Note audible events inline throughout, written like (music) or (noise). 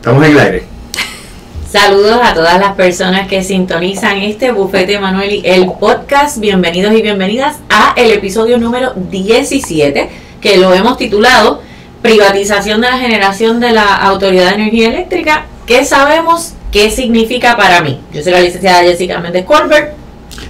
Estamos en el aire. Saludos a todas las personas que sintonizan este Bufete Manuel el podcast. Bienvenidos y bienvenidas a el episodio número 17 que lo hemos titulado Privatización de la generación de la Autoridad de Energía Eléctrica. ¿Qué sabemos? ¿Qué significa para mí? Yo soy la licenciada Jessica Méndez Colbert.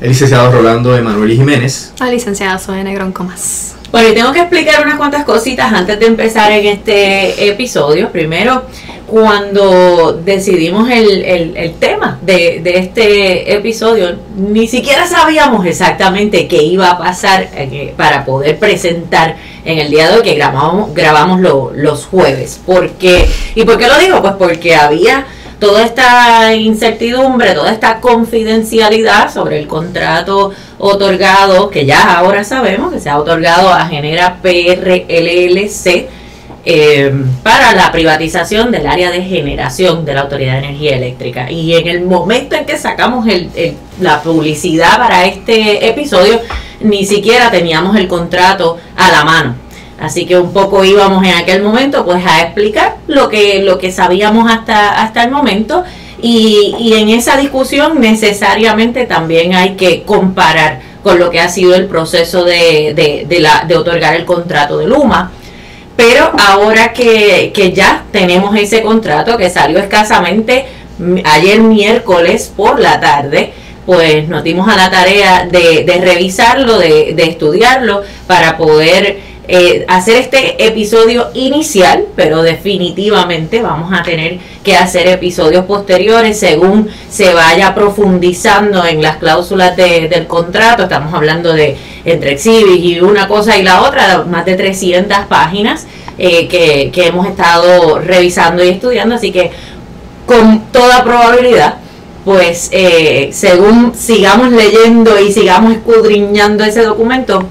El licenciado Rolando Emanuel Jiménez. La licenciada Sonia Negrón Comas. Bueno, y tengo que explicar unas cuantas cositas antes de empezar en este episodio. Primero, cuando decidimos el, el, tema de, de, este episodio, ni siquiera sabíamos exactamente qué iba a pasar eh, para poder presentar en el día de hoy, que grabamos, grabamos los jueves. porque ¿Y por qué lo digo? Pues porque había toda esta incertidumbre, toda esta confidencialidad sobre el contrato otorgado, que ya ahora sabemos que se ha otorgado a Genera PRLLC eh, para la privatización del área de generación de la Autoridad de Energía Eléctrica. Y en el momento en que sacamos la publicidad para este episodio, ni siquiera teníamos el contrato a la mano. Así que un poco íbamos en aquel momento pues a explicar lo que, lo que sabíamos hasta, hasta el momento y, y en esa discusión necesariamente también hay que comparar con lo que ha sido el proceso de, de, de, la, de otorgar el contrato de Luma. Pero ahora que, que ya tenemos ese contrato que salió escasamente ayer miércoles por la tarde, pues nos dimos a la tarea de, revisarlo, de, estudiarlo, para poder eh, hacer este episodio inicial, pero definitivamente vamos a tener que hacer episodios posteriores según se vaya profundizando en las cláusulas del contrato. Estamos hablando de entre Exhibit y una cosa y la otra, más de 300 páginas eh, que, que hemos estado revisando y estudiando, así que con toda probabilidad pues eh, según sigamos leyendo y sigamos escudriñando ese documento,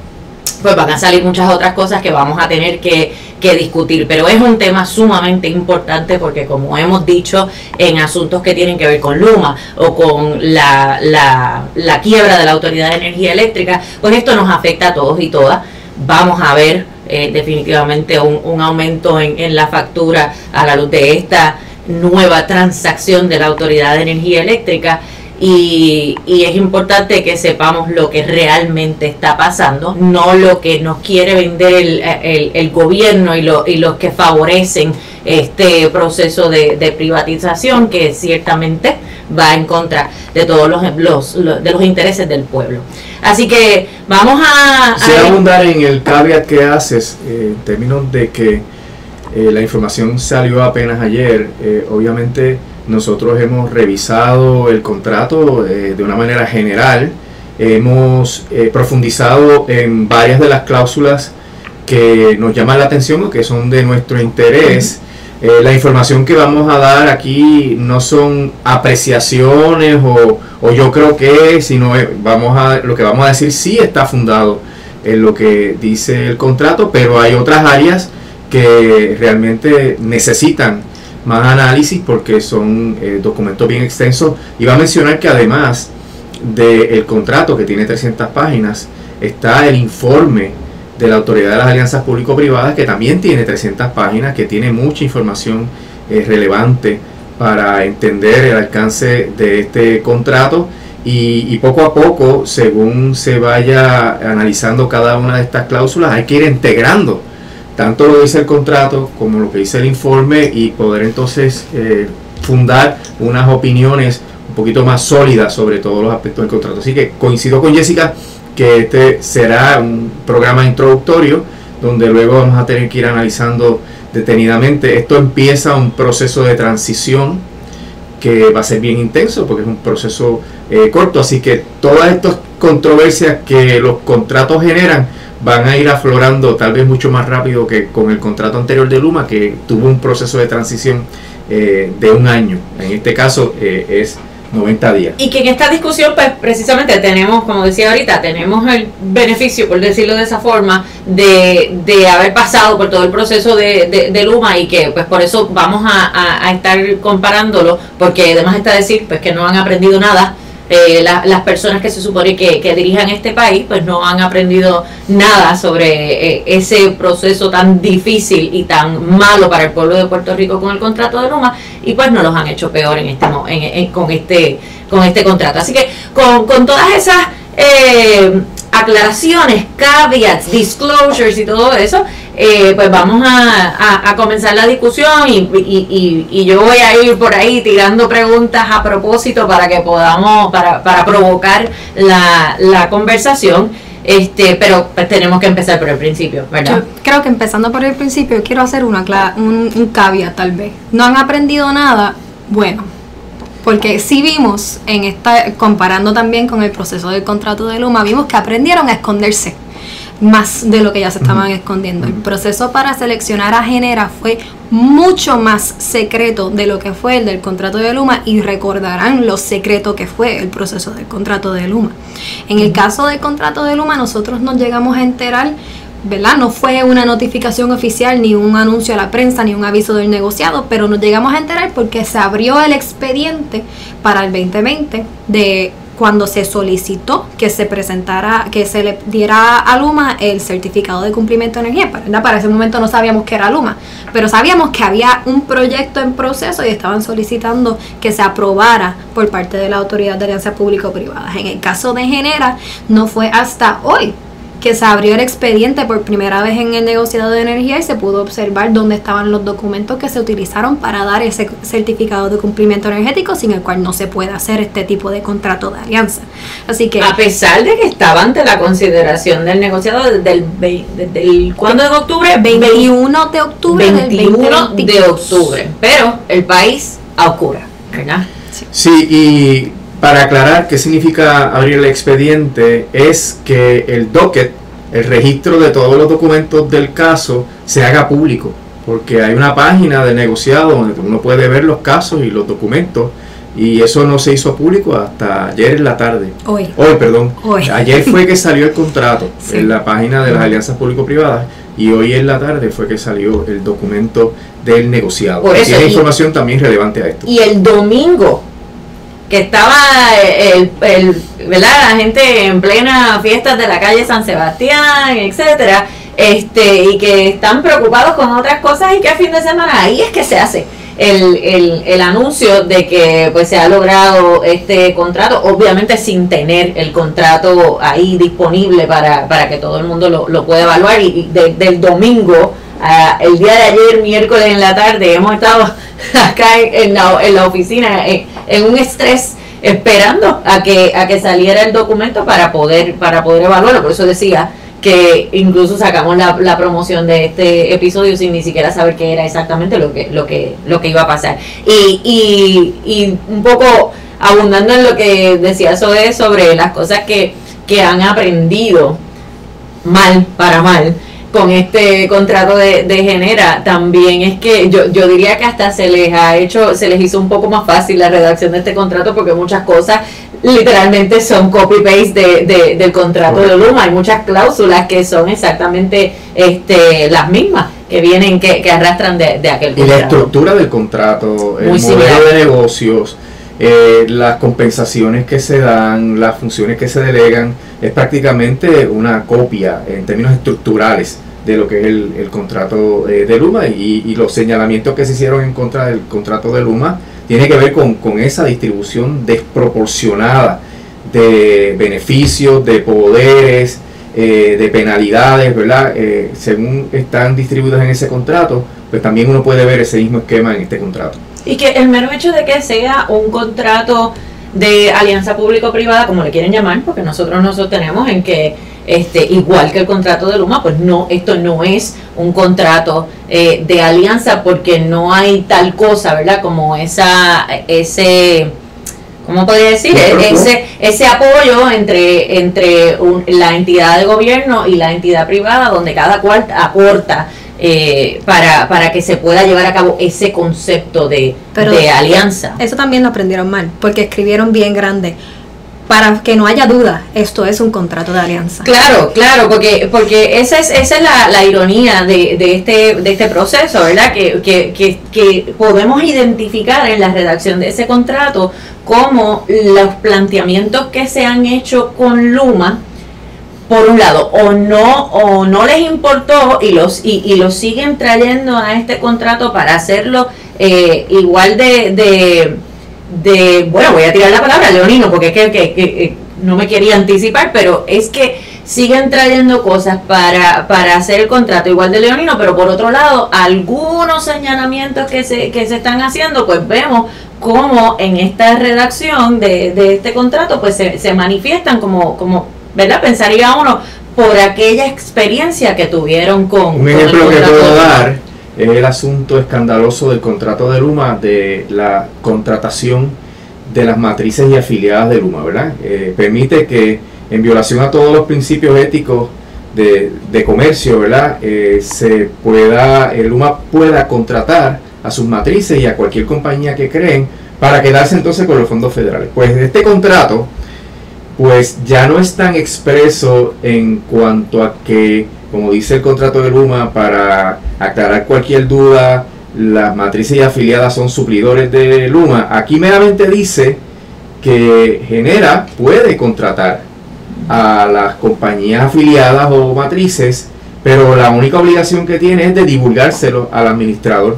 pues van a salir muchas otras cosas que vamos a tener que, discutir. Pero es un tema sumamente importante porque como hemos dicho en asuntos que tienen que ver con Luma o con la, la, quiebra de la Autoridad de Energía Eléctrica, pues esto nos afecta a todos y todas. Vamos a ver eh, definitivamente un, un aumento en, en la factura a la luz de esta nueva transacción de la Autoridad de Energía Eléctrica y, es importante que sepamos lo que realmente está pasando, no lo que nos quiere vender el, el, gobierno y, lo, y los que favorecen este proceso de, privatización que ciertamente va en contra de todos los, los, de los intereses del pueblo. Así que vamos a... Quisiera abundar en el caveat que haces eh, en términos de que eh, la información salió apenas ayer. Eh, obviamente nosotros hemos revisado el contrato eh, de una manera general, hemos eh, profundizado en varias de las cláusulas que nos llaman la atención o que son de nuestro interés. Eh, la información que vamos a dar aquí no son apreciaciones o, o yo creo que, sino vamos a, lo que vamos a decir sí está fundado en lo que dice el contrato, pero hay otras áreas que realmente necesitan más análisis porque son eh, documentos bien extensos. Y va a mencionar que además del contrato que tiene 300 páginas, está el informe de la Autoridad de las Alianzas Público-Privadas que también tiene 300 páginas, que tiene mucha información eh, relevante para entender el alcance de este contrato. Y, poco a poco, según se vaya analizando cada una de estas cláusulas, hay que ir integrando tanto lo dice el contrato como lo que dice el informe y poder entonces eh, fundar unas opiniones un poquito más sólidas sobre todos los aspectos del contrato. Así que coincido con Jessica que este será un programa introductorio donde luego vamos a tener que ir analizando detenidamente. Esto empieza un proceso de transición que va a ser bien intenso porque es un proceso eh, corto, así que todas estas controversias que los contratos generan van a ir aflorando tal vez mucho más rápido que con el contrato anterior de Luma, que tuvo un proceso de transición eh, de un año. En este caso eh, es 90 días. Y que en esta discusión, pues precisamente tenemos, como decía ahorita, tenemos el beneficio, por decirlo de esa forma, de, de haber pasado por todo el proceso de, de, Luma y que pues por eso vamos a, a, estar comparándolo, porque además está decir pues que no han aprendido nada eh, las personas que se supone que, que, dirijan este país pues no han aprendido nada sobre eh, ese proceso tan difícil y tan malo para el pueblo de Puerto Rico con el contrato de Luma y pues no los han hecho peor en este con este con este contrato. Así que con, con todas esas eh, aclaraciones, caveats, disclosures y todo eso, eh, pues vamos a, comenzar la discusión y, yo voy a ir por ahí tirando preguntas a propósito para que podamos, para, para provocar la, conversación. Este, pero pues tenemos que empezar por el principio, ¿verdad? Yo creo que empezando por el principio quiero hacer una un, un caveat tal vez. No han aprendido nada, bueno, porque si vimos en esta, comparando también con el proceso del contrato de Luma, vimos que aprendieron a esconderse más de lo que ya se estaban escondiendo. El proceso para seleccionar a Genera fue mucho más secreto de lo que fue el del contrato de Luma y recordarán lo secreto que fue el proceso del contrato de Luma. En el caso del contrato de Luma nosotros nos llegamos a enterar ¿verdad? No fue una notificación oficial, ni un anuncio a la prensa, ni un aviso del negociado, pero nos llegamos a enterar porque se abrió el expediente para el 2020 de cuando se solicitó que se presentara, que se le diera a Luma el certificado de cumplimiento de energía. ¿verdad? Para ese momento no sabíamos que era Luma, pero sabíamos que había un proyecto en proceso y estaban solicitando que se aprobara por parte de la Autoridad de Alianza Público-Privada. En el caso de Genera, no fue hasta hoy que se abrió el expediente por primera vez en el negociado de energía y se pudo observar dónde estaban los documentos que se utilizaron para dar ese certificado de cumplimiento energético sin el cual no se puede hacer este tipo de contrato de alianza. Así que a pesar de que estaba ante la consideración del negociado desde el, desde el ¿cuándo de octubre? 21 de octubre 21 de octubre, pero el país a oscura, ¿verdad? Sí, y para aclarar qué significa abrir el expediente, es que el docket, el registro de todos los documentos del caso, se haga público, porque hay una página de negociado donde uno puede ver los casos y los documentos, y eso no se hizo público hasta ayer en la tarde. Hoy. Hoy, perdón. Ayer fue que (laughs) salió el contrato en la página de las alianzas público-privadas y hoy en la tarde fue que salió el documento del negociado. Por eso, información también relevante a esto. Y el domingo que estaba el, el, ¿verdad? la gente en plena fiestas de la calle San Sebastián, etcétera, este, y que están preocupados con otras cosas y que a fin de semana ahí es que se hace el, el, el anuncio de que pues se ha logrado este contrato, obviamente sin tener el contrato ahí disponible para, para que todo el mundo lo, lo pueda evaluar y, del domingo el día de ayer, miércoles en la tarde, hemos estado (laughs) acá en, la, en la, oficina en, un estrés esperando a que a que saliera el documento para poder para poder evaluarlo. Por eso decía que incluso sacamos la, la, promoción de este episodio sin ni siquiera saber qué era exactamente lo que lo que lo que iba a pasar. Y, y, y un poco abundando en lo que decía sobre, sobre las cosas que, que han aprendido mal para mal con este contrato de, de, Genera también es que yo, yo diría que hasta se les ha hecho, se les hizo un poco más fácil la redacción de este contrato porque muchas cosas literalmente son copy-paste de, del contrato de Luma. Hay muchas cláusulas que son exactamente este, las mismas que vienen, que, que arrastran de, de aquel contrato. Y la estructura del contrato, el modelo de negocios, eh, las compensaciones que se dan, las funciones que se delegan, es prácticamente una copia en términos estructurales de lo que es el, contrato eh, de Luma y, los señalamientos que se hicieron en contra del contrato de Luma tiene que ver con, esa distribución desproporcionada de beneficios, de poderes, eh, de penalidades, ¿verdad? Eh, según están distribuidos en ese contrato, pues también uno puede ver ese mismo esquema en este contrato. Y que el mero hecho de que sea un contrato de alianza público-privada, como le quieren llamar, porque nosotros nos sostenemos en que este, igual que el contrato de Luma, pues no, esto no es un contrato eh, de alianza porque no hay tal cosa, ¿verdad? Como esa, ese, ¿cómo podría decir? Ese, ese apoyo entre, entre la entidad de gobierno y la entidad privada, donde cada cual aporta eh, para, para que se pueda llevar a cabo ese concepto de, de alianza. Eso también lo aprendieron mal, porque escribieron bien grande para que no haya duda, esto es un contrato de alianza. Claro, claro, porque, porque esa es, esa es la, ironía de, de, este, de este proceso, ¿verdad? Que, que, que, podemos identificar en la redacción de ese contrato como los planteamientos que se han hecho con Luma, por un lado, o no, o no les importó y los, y, y los siguen trayendo a este contrato para hacerlo eh, igual de de, bueno, voy a tirar la palabra leonino porque es que, que, no me quería anticipar, pero es que siguen trayendo cosas para, para hacer el contrato igual de leonino, pero por otro lado, algunos señalamientos que se, que se están haciendo, pues vemos cómo en esta redacción de, de este contrato, pues se, se manifiestan como, como, ¿verdad? Pensaría uno por aquella experiencia que tuvieron con... Un ejemplo que puedo dar es el asunto escandaloso del contrato de Luma, de la contratación de las matrices y afiliadas de Luma, ¿verdad? Eh, permite que en violación a todos los principios éticos de, de comercio, ¿verdad? Eh, se pueda, el Luma pueda contratar a sus matrices y a cualquier compañía que creen para quedarse entonces con los fondos federales. Pues este contrato, pues ya no es tan expreso en cuanto a que como dice el contrato de Luma, para aclarar cualquier duda, las matrices y afiliadas son suplidores de Luma. Aquí meramente dice que Genera puede contratar a las compañías afiliadas o matrices, pero la única obligación que tiene es de divulgárselo al administrador.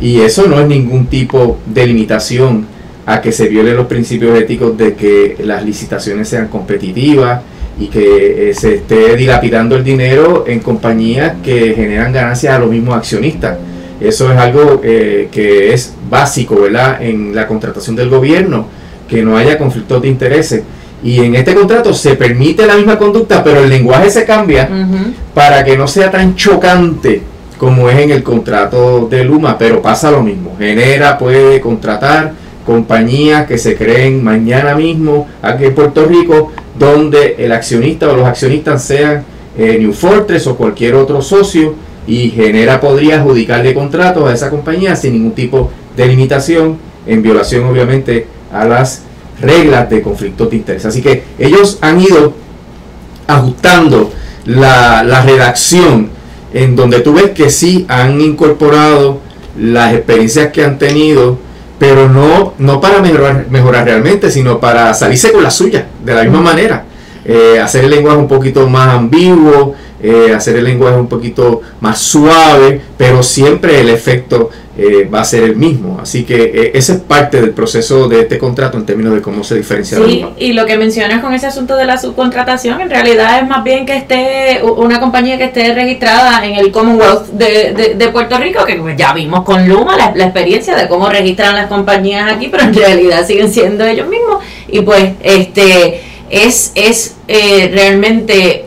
Y eso no es ningún tipo de limitación a que se violen los principios éticos de que las licitaciones sean competitivas, y que eh, se esté dilapidando el dinero en compañías que generan ganancias a los mismos accionistas. Eso es algo eh, que es básico ¿verdad? en la contratación del gobierno, que no haya conflictos de intereses. Y en este contrato se permite la misma conducta, pero el lenguaje se cambia para que no sea tan chocante como es en el contrato de Luma, pero pasa lo mismo. Genera, puede contratar compañías que se creen mañana mismo aquí en Puerto Rico donde el accionista o los accionistas sean eh, New Fortress o cualquier otro socio y Genera podría adjudicarle contratos a esa compañía sin ningún tipo de limitación, en violación obviamente a las reglas de conflicto de interés. Así que ellos han ido ajustando la, la redacción en donde tú ves que sí han incorporado las experiencias que han tenido pero no, no para mejorar, mejorar realmente, sino para salirse con la suya, de la misma manera. Eh, hacer el lenguaje un poquito más ambiguo, eh, hacer el lenguaje un poquito más suave, pero siempre el efecto eh, va a ser el mismo. Así que eh, ese es parte del proceso de este contrato en términos de cómo se diferencia. Sí, y lo que mencionas con ese asunto de la subcontratación, en realidad es más bien que esté una compañía que esté registrada en el Commonwealth de, de, Puerto Rico, que pues, ya vimos con Luma la, la, experiencia de cómo registran las compañías aquí, pero en realidad siguen siendo ellos mismos. Y pues este es, es eh, realmente...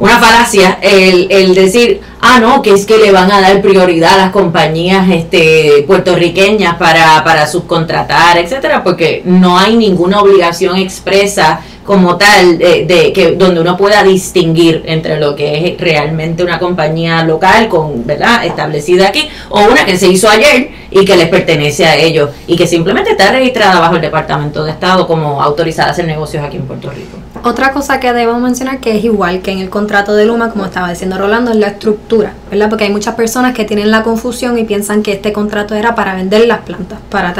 una falacia el, el, decir, ah, no, que es que le van a dar prioridad a las compañías este, puertorriqueñas para, para subcontratar, etcétera, porque no hay ninguna obligación expresa como tal, de, que donde uno pueda distinguir entre lo que es realmente una compañía local con, ¿verdad?, establecida aquí, o una que se hizo ayer y que les pertenece a ellos y que simplemente está registrada bajo el Departamento de Estado como autorizada a hacer negocios aquí en Puerto Rico. Otra cosa que debemos mencionar que es igual que en el contrato de Luma, como estaba diciendo Rolando, es la estructura, ¿verdad? Porque hay muchas personas que tienen la confusión y piensan que este contrato era para vender las plantas, para,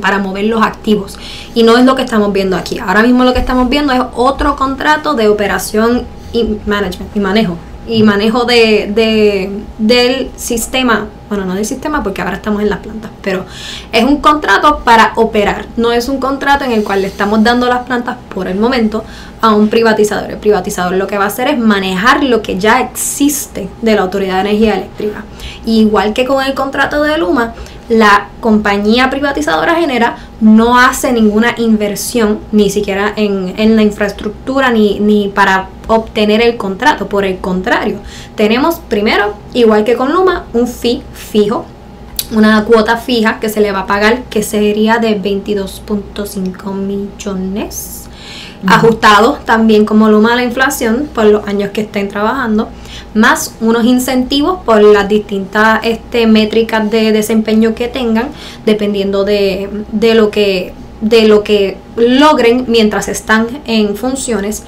para mover los activos. Y no es lo que estamos viendo aquí. Ahora mismo lo que estamos viendo es otro contrato de operación y management y manejo y manejo de, de, del sistema, bueno, no del sistema porque ahora estamos en las plantas, pero es un contrato para operar, no es un contrato en el cual le estamos dando las plantas por el momento a un privatizador. El privatizador lo que va a hacer es manejar lo que ya existe de la Autoridad de Energía Eléctrica. igual que con el contrato de Luma, la compañía privatizadora genera no hace ninguna inversión, ni siquiera en, en la infraestructura, ni, ni para obtener el contrato. Por el contrario, tenemos primero, igual que con Luma, un fee fijo una cuota fija que se le va a pagar que sería de 22.5 millones ajustado también como Luma a la inflación por los años que estén trabajando, más unos incentivos por las distintas este, métricas de desempeño que tengan, dependiendo de, de lo que de lo que logren mientras están en funciones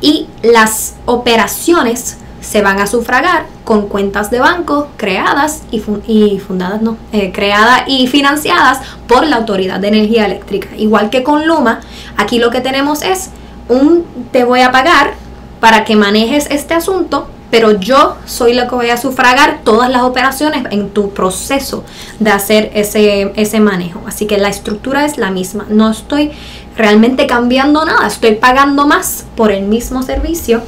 y las operaciones se van a sufragar con cuentas de banco creadas y, y fundadas, no, eh, creadas y financiadas por la Autoridad de Energía Eléctrica. Igual que con Luma, aquí lo que tenemos es un te voy a pagar para que manejes este asunto, pero yo soy lo que voy a sufragar todas las operaciones en tu proceso de hacer ese, ese manejo. Así que la estructura es la misma. No estoy realmente cambiando nada, estoy pagando más por el mismo servicio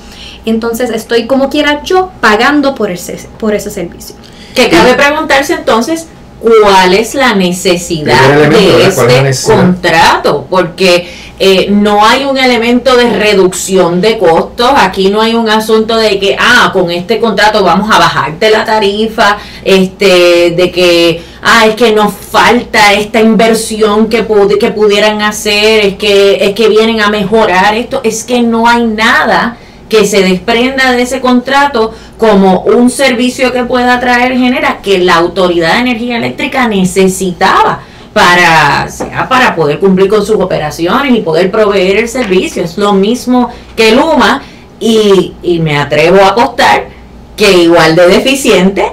entonces estoy como quiera yo pagando por ese, por ese servicio. Que cabe preguntarse entonces cuál es la necesidad de este contrato, porque eh, no hay un elemento de reducción de costos, aquí no hay un asunto de que, ah, con este contrato vamos a bajarte la tarifa, este, de que, ah, es que nos falta esta inversión que, que pudieran hacer, es que, es que vienen a mejorar esto, es que no hay nada que se desprenda de ese contrato como un servicio que pueda traer genera que la Autoridad de Energía Eléctrica necesitaba para, para poder cumplir con sus operaciones y poder proveer el servicio. Es lo mismo que Luma y, y me atrevo a apostar que igual de deficiente,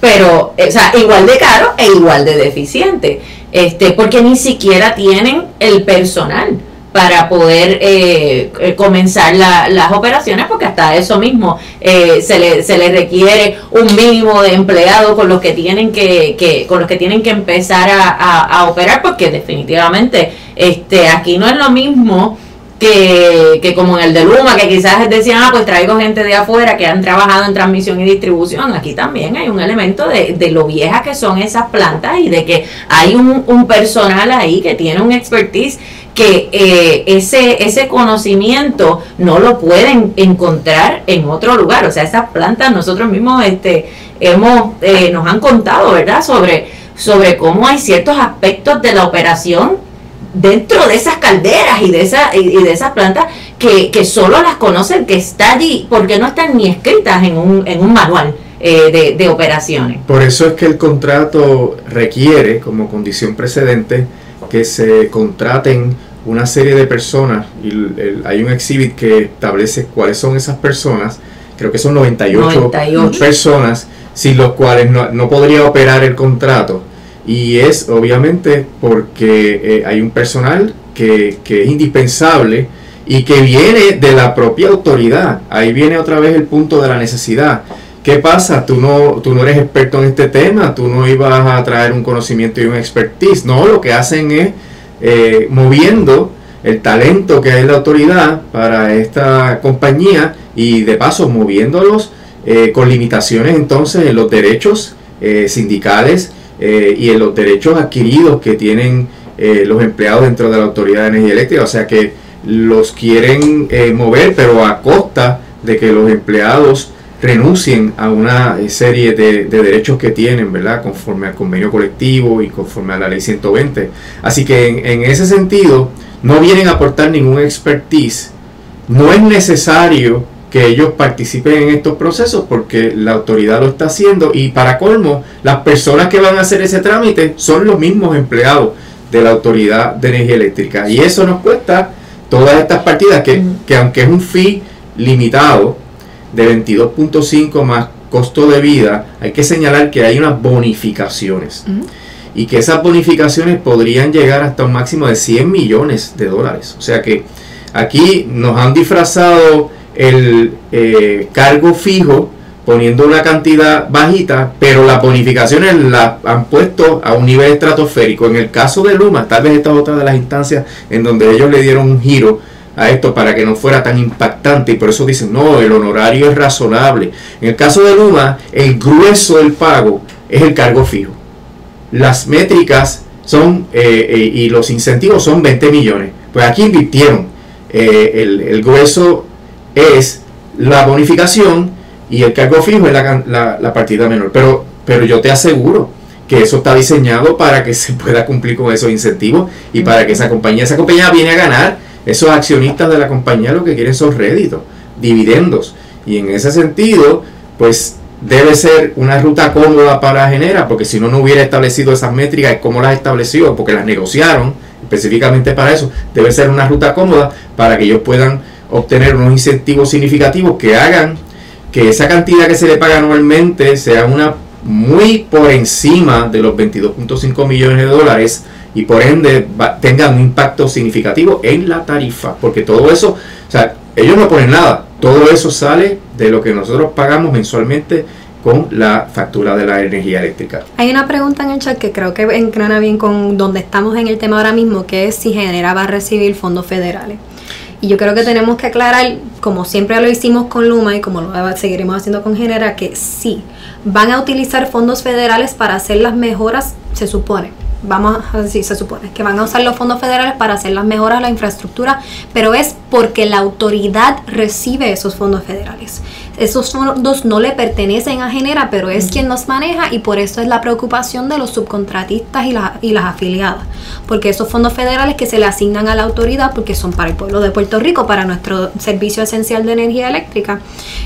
pero, o sea, igual de caro e igual de deficiente, este, porque ni siquiera tienen el personal para poder eh, eh, comenzar las operaciones, porque hasta eso mismo eh, se, le, se le requiere un mínimo de empleados con los que tienen que, que con los que tienen que empezar a, operar, porque definitivamente este aquí no es lo mismo que, que, como en el de Luma, que quizás decían, ah, pues traigo gente de afuera que han trabajado en transmisión y distribución. Aquí también hay un elemento de, de lo viejas que son esas plantas y de que hay un, un personal ahí que tiene un expertise que eh, ese, ese conocimiento no lo pueden encontrar en otro lugar. O sea, esas plantas nosotros mismos este, hemos, eh, nos han contado, ¿verdad?, sobre, sobre cómo hay ciertos aspectos de la operación dentro de esas calderas y de, esa, y de esas plantas que, que solo las conocen que está allí, porque no están ni escritas en un, en un manual. Eh, de, de operaciones. Por eso es que el contrato requiere como condición precedente que se contraten una serie de personas y hay un exhibit que establece cuáles son esas personas, creo que son 98, personas, sin los cuales no, podría operar el contrato. Y es obviamente porque eh, hay un personal que, que, es indispensable y que viene de la propia autoridad. Ahí viene otra vez el punto de la necesidad. ¿Qué pasa? Tú no, tú no eres experto en este tema, tú no ibas a traer un conocimiento y un expertise. No, lo que hacen es eh, moviendo el talento que hay la autoridad para esta compañía y de paso moviéndolos eh, con limitaciones entonces en los derechos eh, sindicales y en los derechos adquiridos que tienen los empleados dentro de la Autoridad de Energía Eléctrica. O sea que los quieren mover pero a costa de que los empleados renuncien a una serie de, derechos que tienen, ¿verdad? Conforme al convenio colectivo y conforme a la ley 120. Así que en, ese sentido, no vienen a aportar ningún expertise. No es necesario que ellos participen en estos procesos porque la autoridad lo está haciendo y para colmo, las personas que van a hacer ese trámite son los mismos empleados de la Autoridad de Energía Eléctrica. Y eso nos cuesta todas estas partidas que, que aunque es un fee limitado, de 22.5 más costo de vida, hay que señalar que hay unas bonificaciones. Y que esas bonificaciones podrían llegar hasta un máximo de 100 millones de dólares. O sea que aquí nos han disfrazado el eh, cargo fijo poniendo una cantidad bajita, pero las bonificaciones las han puesto a un nivel estratosférico. En el caso de Luma, tal vez esta es otra de las instancias en donde ellos le dieron un giro a esto para que no fuera tan impactante y por eso dicen, no, el honorario es razonable. En el caso de Luma, el grueso del pago es el cargo fijo. Las métricas son eh, eh, y los incentivos son 20 millones. Pues aquí invirtieron. Eh, el, grueso es la bonificación y el cargo fijo es la, la, partida menor. Pero, pero yo te aseguro que eso está diseñado para que se pueda cumplir con esos incentivos y para que esa compañía, esa compañía viene a ganar esos accionistas de la compañía lo que quieren son réditos, dividendos. Y en ese sentido, pues debe ser una ruta cómoda para Genera, porque si no, no hubiera establecido esas métricas, ¿cómo las estableció? Porque las negociaron, específicamente para eso, debe ser una ruta cómoda para que ellos puedan obtener unos incentivos significativos que hagan que esa cantidad que se le paga anualmente sea una muy por encima de los 22.5 millones de dólares y por ende tenga un impacto significativo en la tarifa, porque todo eso, o sea, ellos no ponen nada, todo eso sale de lo que nosotros pagamos mensualmente con la factura de la energía eléctrica. Hay una pregunta en el chat que creo que engrana bien con donde estamos en el tema ahora mismo, que es si Genera va a recibir fondos federales. Y yo creo que tenemos que aclarar, como siempre lo hicimos con Luma y como lo seguiremos haciendo con Genera, que sí, van a utilizar fondos federales para hacer las mejoras, se supone, vamos a decir, se supone que van a usar los fondos federales para hacer las mejoras a la infraestructura, pero es porque la autoridad recibe esos fondos federales. Esos fondos no le pertenecen a Genera, pero es quien los maneja y por eso es la preocupación de los subcontratistas y, y las afiliadas, porque esos fondos federales que se le asignan a la autoridad, porque son para el pueblo de Puerto Rico, para nuestro servicio esencial de energía eléctrica,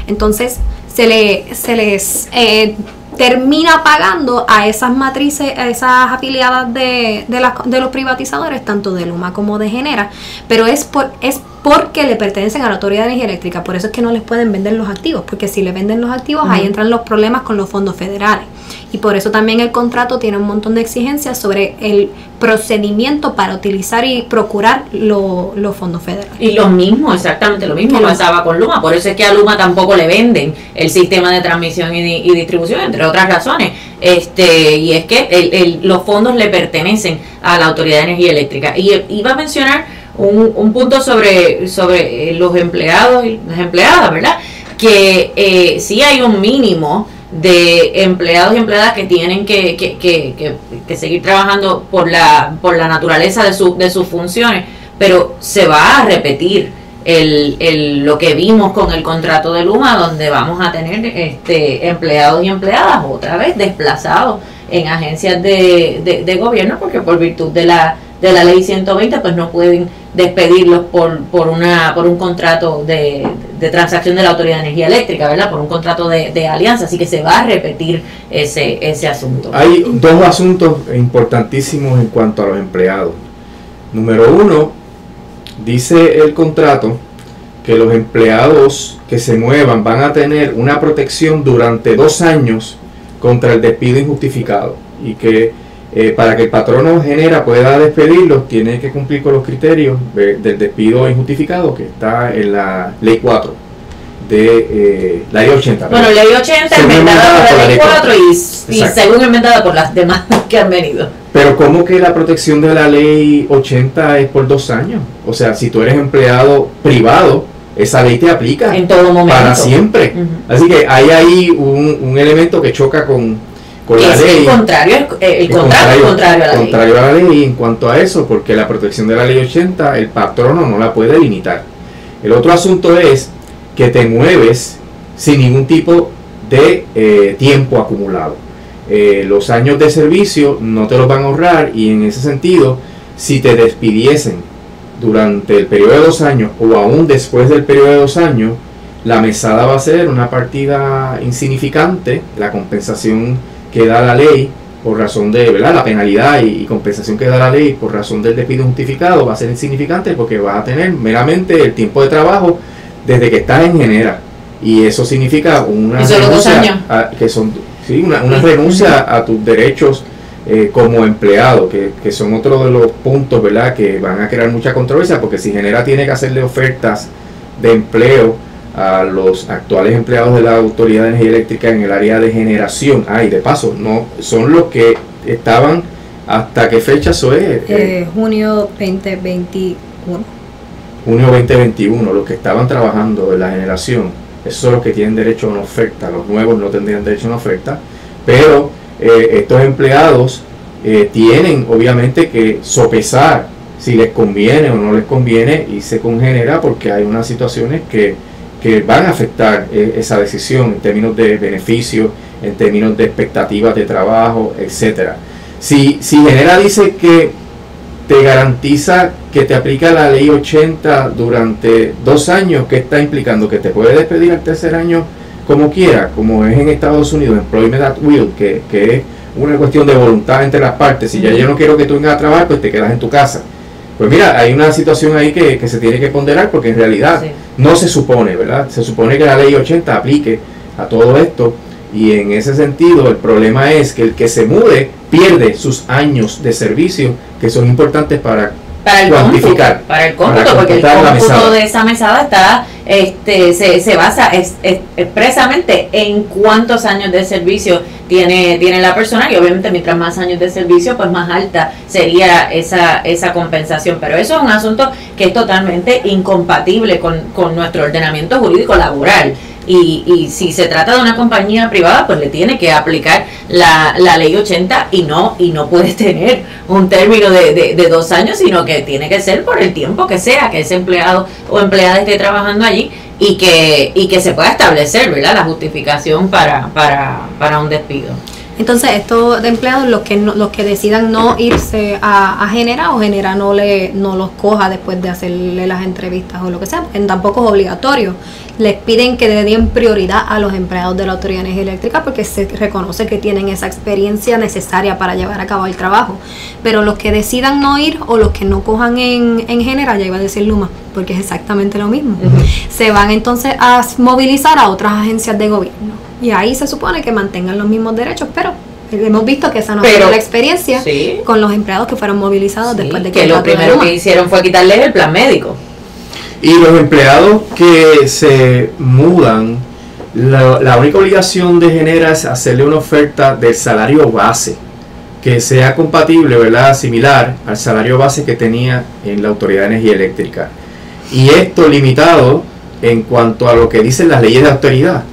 entonces se, le, se les... Eh, termina pagando a esas matrices, a esas afiliadas de, de, de, los privatizadores, tanto de Luma como de Genera, pero es, por, es porque le pertenecen a la Autoridad de Energía Eléctrica, por eso es que no les pueden vender los activos, porque si le venden los activos, ahí entran los problemas con los fondos federales. Y por eso también el contrato tiene un montón de exigencias sobre el procedimiento para utilizar y procurar los fondos federales. Y lo mismo, exactamente lo mismo pasaba con Luma. Por eso es que a Luma tampoco le venden el sistema de transmisión y, distribución, entre otras razones. Este, y es que los fondos le pertenecen a la Autoridad de Energía Eléctrica. Y iba a mencionar un, un punto sobre, sobre los empleados y las empleadas, ¿verdad? Que eh, sí hay un mínimo de empleados y empleadas que tienen que, que, que, que, seguir trabajando por la, por la naturaleza de, su, de sus funciones, pero se va a repetir el, el, lo que vimos con el contrato de Luma, donde vamos a tener este, empleados y empleadas otra vez desplazados en agencias de, de, de gobierno, porque por virtud de la, de la ley 120, pues no pueden despedirlos por, por, una, por un contrato de, de transacción de la Autoridad de Energía Eléctrica, ¿verdad? Por un contrato de, de, alianza, así que se va a repetir ese, ese asunto. Hay dos asuntos importantísimos en cuanto a los empleados. Número uno, dice el contrato que los empleados que se muevan van a tener una protección durante dos años contra el despido injustificado y que eh, para que el patrono genera pueda despedirlos, tiene que cumplir con los criterios del despido injustificado que está en la ley 4 de eh, la ley 80. Bueno, la ley 80 enmendada por la ley 4 y, según enmendada por las demás (laughs) que han venido. Pero ¿cómo que la protección de la ley 80 es por dos años? O sea, si tú eres empleado privado, esa ley te aplica en todo momento. para siempre. Así que hay ahí un, un elemento que choca con con la ley. El contrario, el, contrario, contrario, a la contrario a la ley en cuanto a eso, porque la protección de la ley 80, el patrono no la puede limitar. El otro asunto es que te mueves sin ningún tipo de eh, tiempo acumulado. Eh, los años de servicio no te los van a ahorrar y en ese sentido, si te despidiesen durante el periodo de dos años o aún después del periodo de dos años, la mesada va a ser una partida insignificante, la compensación que da la ley por razón de ¿verdad? la penalidad y, compensación que da la ley por razón del despido justificado va a ser insignificante porque va a tener meramente el tiempo de trabajo desde que estás en genera. Y eso significa una renuncia a, que son sí, una, una renuncia a tus derechos eh, como empleado que, que, son otro de los puntos verdad que van a crear mucha controversia porque si genera tiene que hacerle ofertas de empleo a los actuales empleados de la Autoridad de Energía Eléctrica en el área de generación. Ah, y de paso, no son los que estaban hasta qué fecha eso es? Eh, eh junio 2021. Junio 2021, los que estaban trabajando en la generación, esos son los que tienen derecho a una oferta, los nuevos no tendrían derecho a una oferta, pero eh, estos empleados eh, tienen obviamente que sopesar si les conviene o no les conviene y se congenera porque hay unas situaciones que que van a afectar eh, esa decisión en términos de beneficios, en términos de expectativas de trabajo, etcétera. Si, si Genera dice que te garantiza que te aplica la ley 80 durante dos años, ¿qué está implicando? Que te puede despedir al tercer año como quiera, como es en Estados Unidos, Employment at Will, que, que es una cuestión de voluntad entre las partes. Si ya yo no quiero que tú vengas a trabajar, pues te quedas en tu casa. Pues mira, hay una situación ahí que, que se tiene que ponderar porque en realidad. No se supone, ¿verdad? Se supone que la ley 80 aplique a todo esto y en ese sentido el problema es que el que se mude pierde sus años de servicio que son importantes para para el cómputo, para el cómputo, porque el cómputo de esa mesada está, este, se, se basa es- es- expresamente en cuántos años de servicio tiene, tiene la persona y obviamente mientras más años de servicio, pues más alta sería esa, esa compensación. Pero eso es un asunto que es totalmente incompatible con, con nuestro ordenamiento jurídico laboral. Y, y si se trata de una compañía privada, pues le tiene que aplicar la, la ley 80 y no y no puedes (laughs) tener un término de, de, dos años, sino que tiene que ser por el tiempo que sea que ese empleado o empleada esté trabajando allí y que y que se pueda establecer, ¿verdad? La justificación para, para, para un despido. Entonces, estos empleados, los que no- los que decidan no irse a, a Genera o Genera no le no los coja después de hacerle las entrevistas o lo que sea, porque tampoco es obligatorio. Les piden que le den prioridad a los empleados de la Autoridad de Energía Eléctrica porque se reconoce que tienen esa experiencia necesaria para llevar a cabo el trabajo. Pero los que decidan no ir o los que no cojan en, en Genera, ya iba a decir Luma, porque es exactamente lo mismo se van entonces a movilizar a otras agencias de gobierno. Y ahí se supone que mantengan los mismos derechos, pero hemos visto que esa no fue la experiencia Sí. con los empleados que fueron movilizados Sí, después de que lo contrato de primero que hicieron fue quitarles el plan médico. Y los empleados que se mudan, la, la única obligación de Genera es hacerle una oferta del salario base, que sea compatible, ¿verdad? Similar al salario base que tenía en la Autoridad de Energía Eléctrica. Y esto limitado en cuanto a lo que dicen las leyes de autoridad.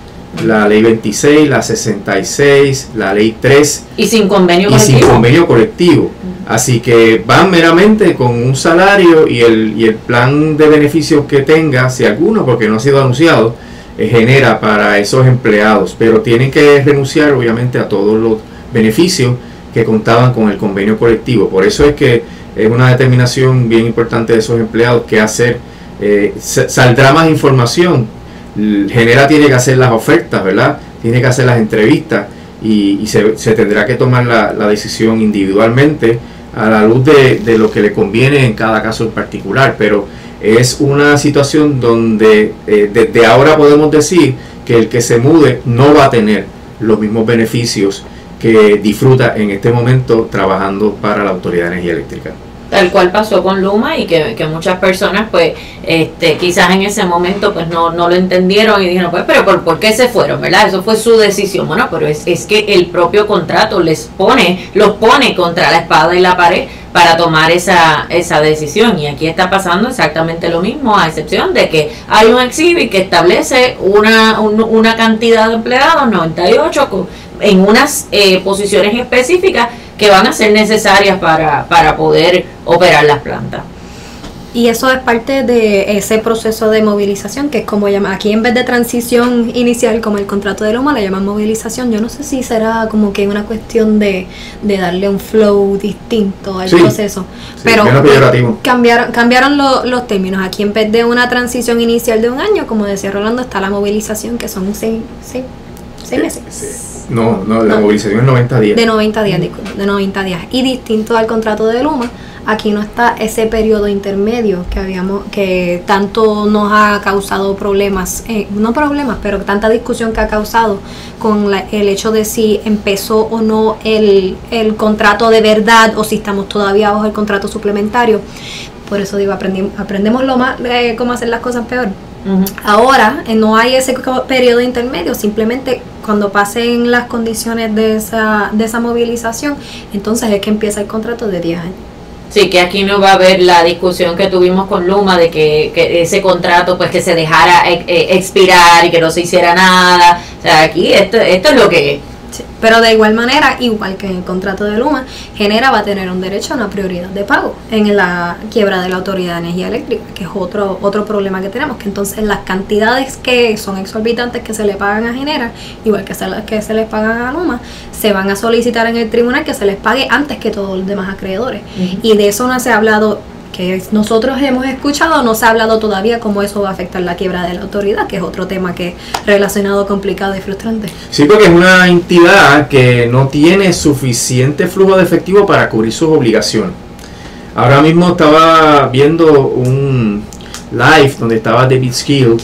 La ley 26, la 66, la ley 3 Y sin convenio y sin colectivo. convenio colectivo. Así que van meramente con un salario y el, y el plan de beneficios que tenga, si alguno, porque no ha sido anunciado, eh, genera para esos empleados. Pero tienen que renunciar obviamente a todos los beneficios que contaban con el convenio colectivo. Por eso es que es una determinación bien importante de esos empleados que hacer. Eh, sa- saldrá más información. Genera tiene que hacer las ofertas, ¿verdad? Tiene que hacer las entrevistas y, se, tendrá que tomar la, decisión individualmente a la luz de, de lo que le conviene en cada caso en particular. Pero es una situación donde eh, desde ahora podemos decir que el que se mude no va a tener los mismos beneficios que disfruta en este momento trabajando para la Autoridad de Energía Eléctrica. Tal cual pasó con Luma y que, que muchas personas pues este quizás en ese momento pues no, no lo entendieron y dijeron pues pero por, ¿por qué se fueron? ¿verdad? Eso fue su decisión, bueno pero es, es que el propio contrato les pone, los pone contra la espada y la pared para tomar esa, esa decisión y aquí está pasando exactamente lo mismo a excepción de que hay un exhibit que establece una, un- una cantidad de empleados, 98 co- en unas eh, posiciones específicas que van a ser necesarias para, para poder operar las plantas. Y eso es parte de ese proceso de movilización, que es como llama, aquí en vez de transición inicial, como el contrato de Luma, le llaman movilización. Yo no sé si será como que una cuestión de, de darle un flow distinto al Sí, proceso. sí, Pero peyorativo. cambiaron, cambiaron lo- los términos. Aquí en vez de una transición inicial de un año, como decía Rolando, está la movilización, que son seis, seis, seis meses. Sí. No, no, la No. movilización es 90 días. De 90 días, disculpe, de 90 días. Y distinto al contrato de Luma, aquí no está ese periodo intermedio que habíamos, que tanto nos ha causado problemas, eh, no problemas, pero tanta discusión que ha causado con la- el hecho de si empezó o no el, el contrato de verdad o si estamos todavía bajo el contrato suplementario. Por eso digo, aprendi- aprendemos lo más, eh, cómo hacer las cosas peor. Ahora eh, no hay ese periodo intermedio, simplemente cuando pasen las condiciones de esa, de esa movilización, entonces es que empieza el contrato de 10 años. Sí, que aquí no va a haber la discusión que tuvimos con Luma de que, que ese contrato pues que se dejara eh, eh, expirar y que no se hiciera nada. O sea, aquí esto, esto es lo que es. Sí, Pero de igual manera, igual que en el contrato de Luma, Genera va a tener un derecho a una prioridad de pago en la quiebra de la Autoridad de Energía Eléctrica, que es otro, otro problema que tenemos, que entonces las cantidades que son exorbitantes que se le pagan a Genera, igual que se, las que se les pagan a Luma, se van a solicitar en el tribunal que se les pague antes que todos los demás acreedores. Y de eso no se ha hablado, que nosotros hemos escuchado, no se ha hablado todavía cómo eso va a afectar la quiebra de la autoridad, que es otro tema que relacionado, complicado y frustrante. Sí, porque es una entidad que no tiene suficiente flujo de efectivo para cubrir sus obligaciones. Ahora mismo estaba viendo un live donde estaba David Skill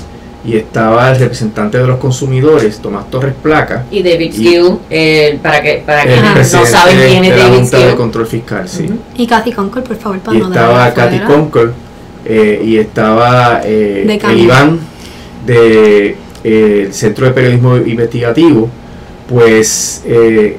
y estaba el representante de los consumidores, Tomás Torres Placa. Y David Skill, eh, para que para el no saben quién es de la David Junta de. Control Fiscal, sí. Y Kathy Concord, por favor, para y no estaba fuera. Concord eh, y estaba eh, De el. Iván del Centro de Periodismo Investigativo, pues eh,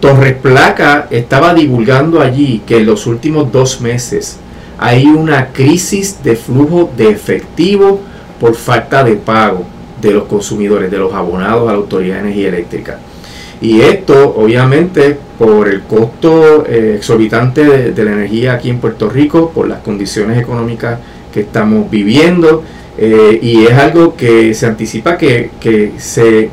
Torres Placa estaba divulgando allí que en los últimos dos meses hay una crisis de flujo de efectivo por falta de pago de los consumidores, de los abonados a la Autoridad de Energía Eléctrica. Y esto, obviamente, por el costo eh, exorbitante de, la energía aquí en Puerto Rico, por las condiciones económicas que estamos viviendo, eh, y es algo que se anticipa que, que se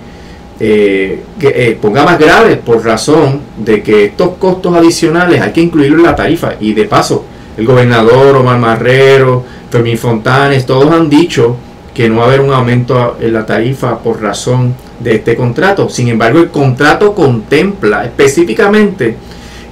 eh, eh, ponga más grave por razón de que estos costos adicionales hay que incluirlos en la tarifa. Y de paso, el gobernador Omar Marrero, Fermín Fontanes, todos han dicho que no va a haber un aumento en la tarifa por razón de este contrato. Sin embargo, el contrato contempla específicamente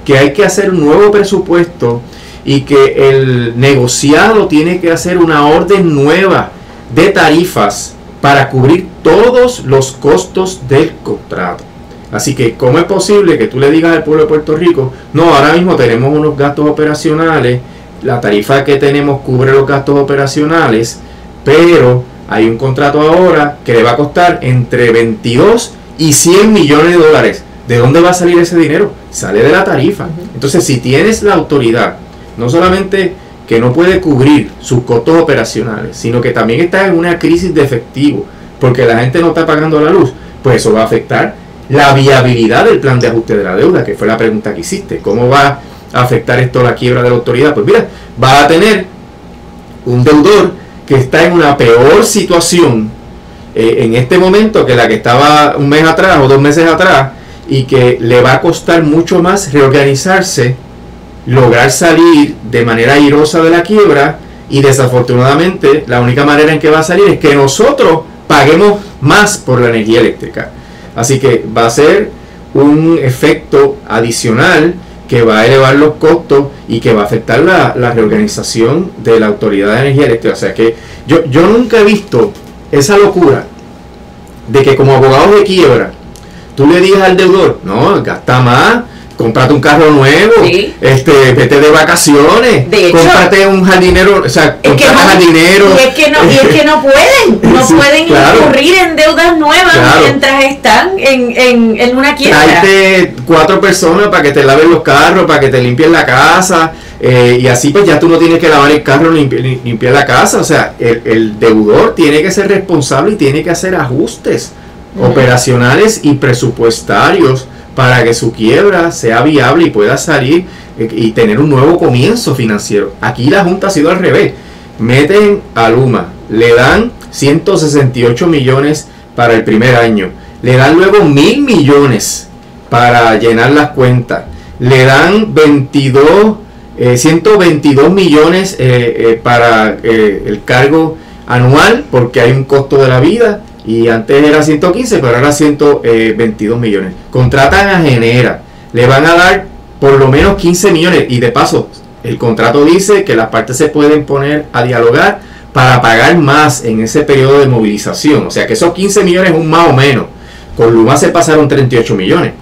que hay que hacer un nuevo presupuesto y que el negociado tiene que hacer una orden nueva de tarifas para cubrir todos los costos del contrato. Así que, ¿cómo es posible que tú le digas al pueblo de Puerto Rico, no, ahora mismo tenemos unos gastos operacionales, la tarifa que tenemos cubre los gastos operacionales, pero hay un contrato ahora que le va a costar entre 22 y 100 millones de dólares. ¿De dónde va a salir ese dinero? Sale de la tarifa. Entonces, si tienes la autoridad, no solamente que no puede cubrir sus costos operacionales, sino que también está en una crisis de efectivo, porque la gente no está pagando la luz, pues eso va a afectar la viabilidad del plan de ajuste de la deuda, que fue la pregunta que hiciste. ¿Cómo va a afectar esto la quiebra de la autoridad? Pues mira, va a tener un deudor que está en una peor situación eh, en este momento que la que estaba un mes atrás o dos meses atrás y que le va a costar mucho más reorganizarse, lograr salir de manera airosa de la quiebra y desafortunadamente la única manera en que va a salir es que nosotros paguemos más por la energía eléctrica. Así que va a ser un efecto adicional que va a elevar los costos y que va a afectar la, la reorganización de la Autoridad de Energía Eléctrica. O sea que yo, yo nunca he visto esa locura de que como abogado de quiebra, tú le digas al deudor, no, gasta más, cómprate un carro nuevo, Sí. este, vete de vacaciones, De hecho, cómprate un jardinero, o sea, Es que, no, jardinero. y es que no, y es que no pueden, (laughs) no Sí, pueden claro. incurrir en deudas nuevas Claro. mientras están en, en, en una quiebra. Tráete cuatro personas para que te laven los carros, para que te limpien la casa, eh, y así pues ya tú no tienes que lavar el carro ni limpi- ni limpiar la casa. O sea, el, el deudor tiene que ser responsable y tiene que hacer ajustes operacionales y presupuestarios para que su quiebra sea viable y pueda salir eh, y tener un nuevo comienzo financiero. Aquí la Junta ha sido al revés. Meten a Luma, le dan 168 millones para el primer año, le dan luego mil millones para llenar las cuentas, le dan 22, eh, 122 millones eh, eh, para eh, el cargo anual porque hay un costo de la vida y antes era 115 pero ahora 122 millones. Contratan a Genera. Le van a dar por lo menos 15 millones. Y de paso el contrato dice que las partes se pueden poner a dialogar para pagar más en ese periodo de movilización. O sea que esos 15 millones es un más o menos. Con Luma se pasaron 38 millones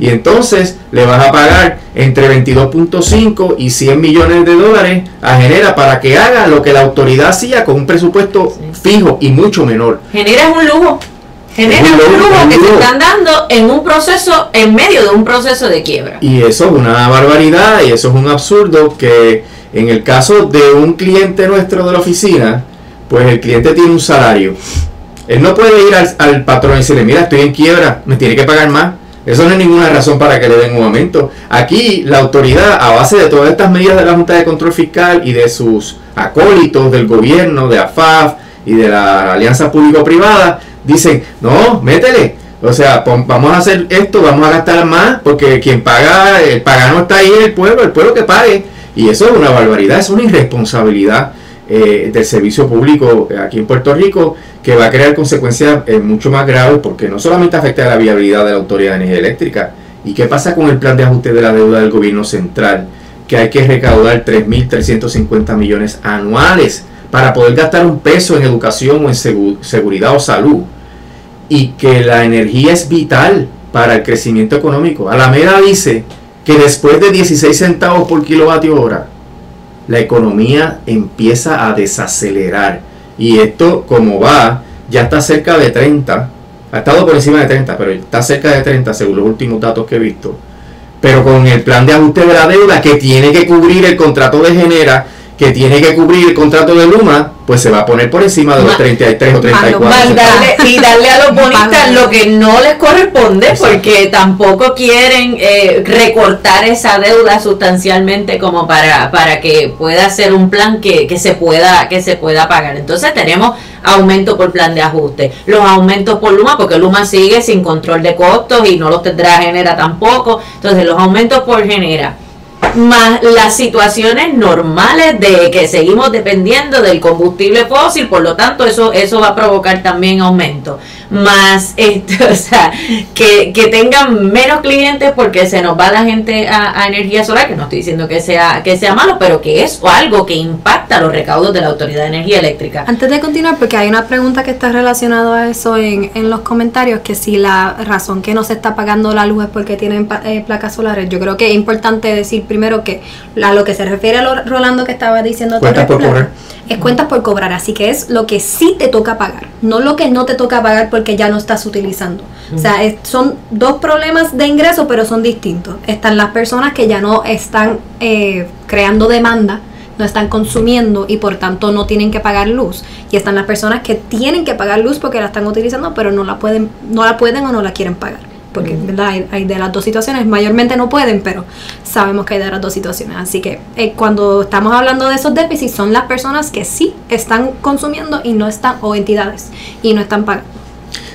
y entonces le vas a pagar entre 22.5 y 100 millones de dólares a Genera para que haga lo que la autoridad hacía con un presupuesto fijo y mucho menor. Genera un lujo. Genera Es un un lujo, es un que se lujo. están dando en un proceso, en medio de un proceso de quiebra. Y eso es una barbaridad y eso es un absurdo que en el caso de un cliente nuestro de la oficina, pues el cliente tiene un salario. Él no puede ir al, al patrón y decirle, mira, estoy en quiebra, me tiene que pagar más. Eso no es ninguna razón para que le den un aumento. Aquí la autoridad, a base de todas estas medidas de la Junta de Control Fiscal y de sus acólitos del gobierno, de AFAF y de la Alianza Público-Privada, dicen, no, métele. O sea, vamos a hacer esto, vamos a gastar más, porque quien paga, el pagano está ahí, el pueblo, el pueblo que pague. Y eso es una barbaridad, es una irresponsabilidad eh, del servicio público aquí en Puerto Rico que va a crear consecuencias eh, mucho más graves porque no solamente afecta a la viabilidad de la Autoridad de Energía Eléctrica, ¿y qué pasa con el plan de ajuste de la deuda del gobierno central? que hay que recaudar 3.350 millones anuales para poder gastar un peso en educación o en seguridad o salud. Y que la energía es vital para el crecimiento económico. Alameda dice que después de 16 centavos por kilovatio hora, la economía empieza a desacelerar. Y esto, como va, ya está cerca de 30. Ha estado por encima de 30, pero está cerca de 30 según los últimos datos que he visto. Pero con el plan de ajuste de la deuda que tiene que cubrir el contrato de Genera, que tiene que cubrir el contrato de Luma, pues se va a poner por encima de los 33 o 34. Y darle, y darle a los bonistas lo que no les corresponde, porque tampoco quieren eh, recortar esa deuda sustancialmente como para, para que pueda ser un plan que, que, se pueda, que se pueda pagar. Entonces tenemos aumento por plan de ajuste, los aumentos por Luma, porque Luma sigue sin control de costos y no los tendrá Genera tampoco. Entonces los aumentos por Genera más las situaciones normales de que seguimos dependiendo del combustible fósil, por lo tanto eso eso va a provocar también aumento más (laughs) esto, o sea, que, tengan menos clientes porque se nos va la gente a, energía solar, que no estoy diciendo que sea, que sea malo, pero que es algo que impacta los recaudos de la Autoridad de Energía Eléctrica. Antes de continuar, porque hay una pregunta que está relacionada a eso en, en los comentarios, que si la razón que no se está pagando la luz es porque tienen eh, placas solares, yo creo que es importante decir primero que a lo que se refiere a lo, Rolando que estaba diciendo es cuentas por cobrar, así que es lo que sí te toca pagar, no lo que no te toca pagar porque ya no estás utilizando. O sea, son dos problemas de ingreso, pero son distintos. Están las personas que ya no están eh, creando demanda, no están consumiendo y por tanto no tienen que pagar luz. Y están las personas que tienen que pagar luz porque la están utilizando, pero no la pueden, no la pueden o no la quieren pagar porque ¿verdad? Hay, de las dos situaciones, mayormente no pueden, pero sabemos que hay de las dos situaciones. Así que eh, cuando estamos hablando de esos déficits, son las personas que sí están consumiendo y no están, o entidades, y no están pagando.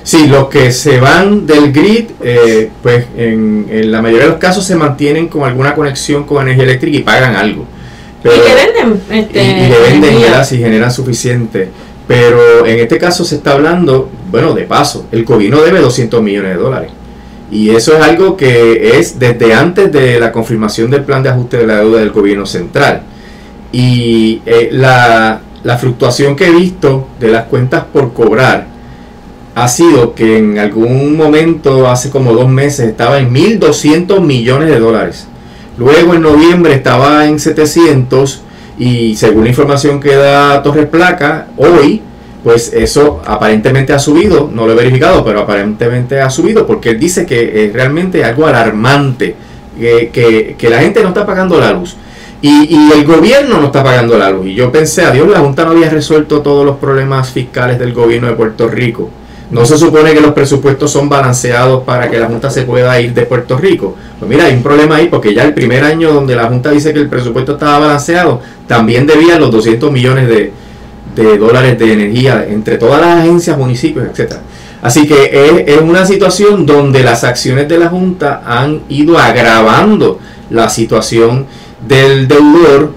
Sí, los que se van del grid, eh, pues en, la mayoría de los casos se mantienen con alguna conexión con energía eléctrica y pagan algo. y le venden. Este, y, le venden ya si generan suficiente. Pero en este caso se está hablando, bueno, de paso, el gobierno debe 200 millones de dólares. Y eso es algo que es desde antes de la confirmación del plan de ajuste de la deuda del gobierno central. Y eh, la, la fluctuación que he visto de las cuentas por cobrar ha sido que en algún momento, hace como dos meses, estaba en 1.200 millones de dólares. Luego en noviembre estaba en 700 y según la información que da Torres Placa, hoy pues eso aparentemente ha subido, no lo he verificado, pero aparentemente ha subido porque dice que es realmente algo alarmante, que, la gente no está pagando la luz. Y, y, el gobierno no está pagando la luz. Y yo pensé, adiós, la Junta no había resuelto todos los problemas fiscales del gobierno de Puerto Rico. No se supone que los presupuestos son balanceados para que la Junta se pueda ir de Puerto Rico. Pues mira, hay un problema ahí porque ya el primer año donde la Junta dice que el presupuesto estaba balanceado, también debía los 200 millones de, de dólares de energía entre todas las agencias, municipios, etcétera. Así que es, una situación donde las acciones de la Junta han ido agravando la situación del deudor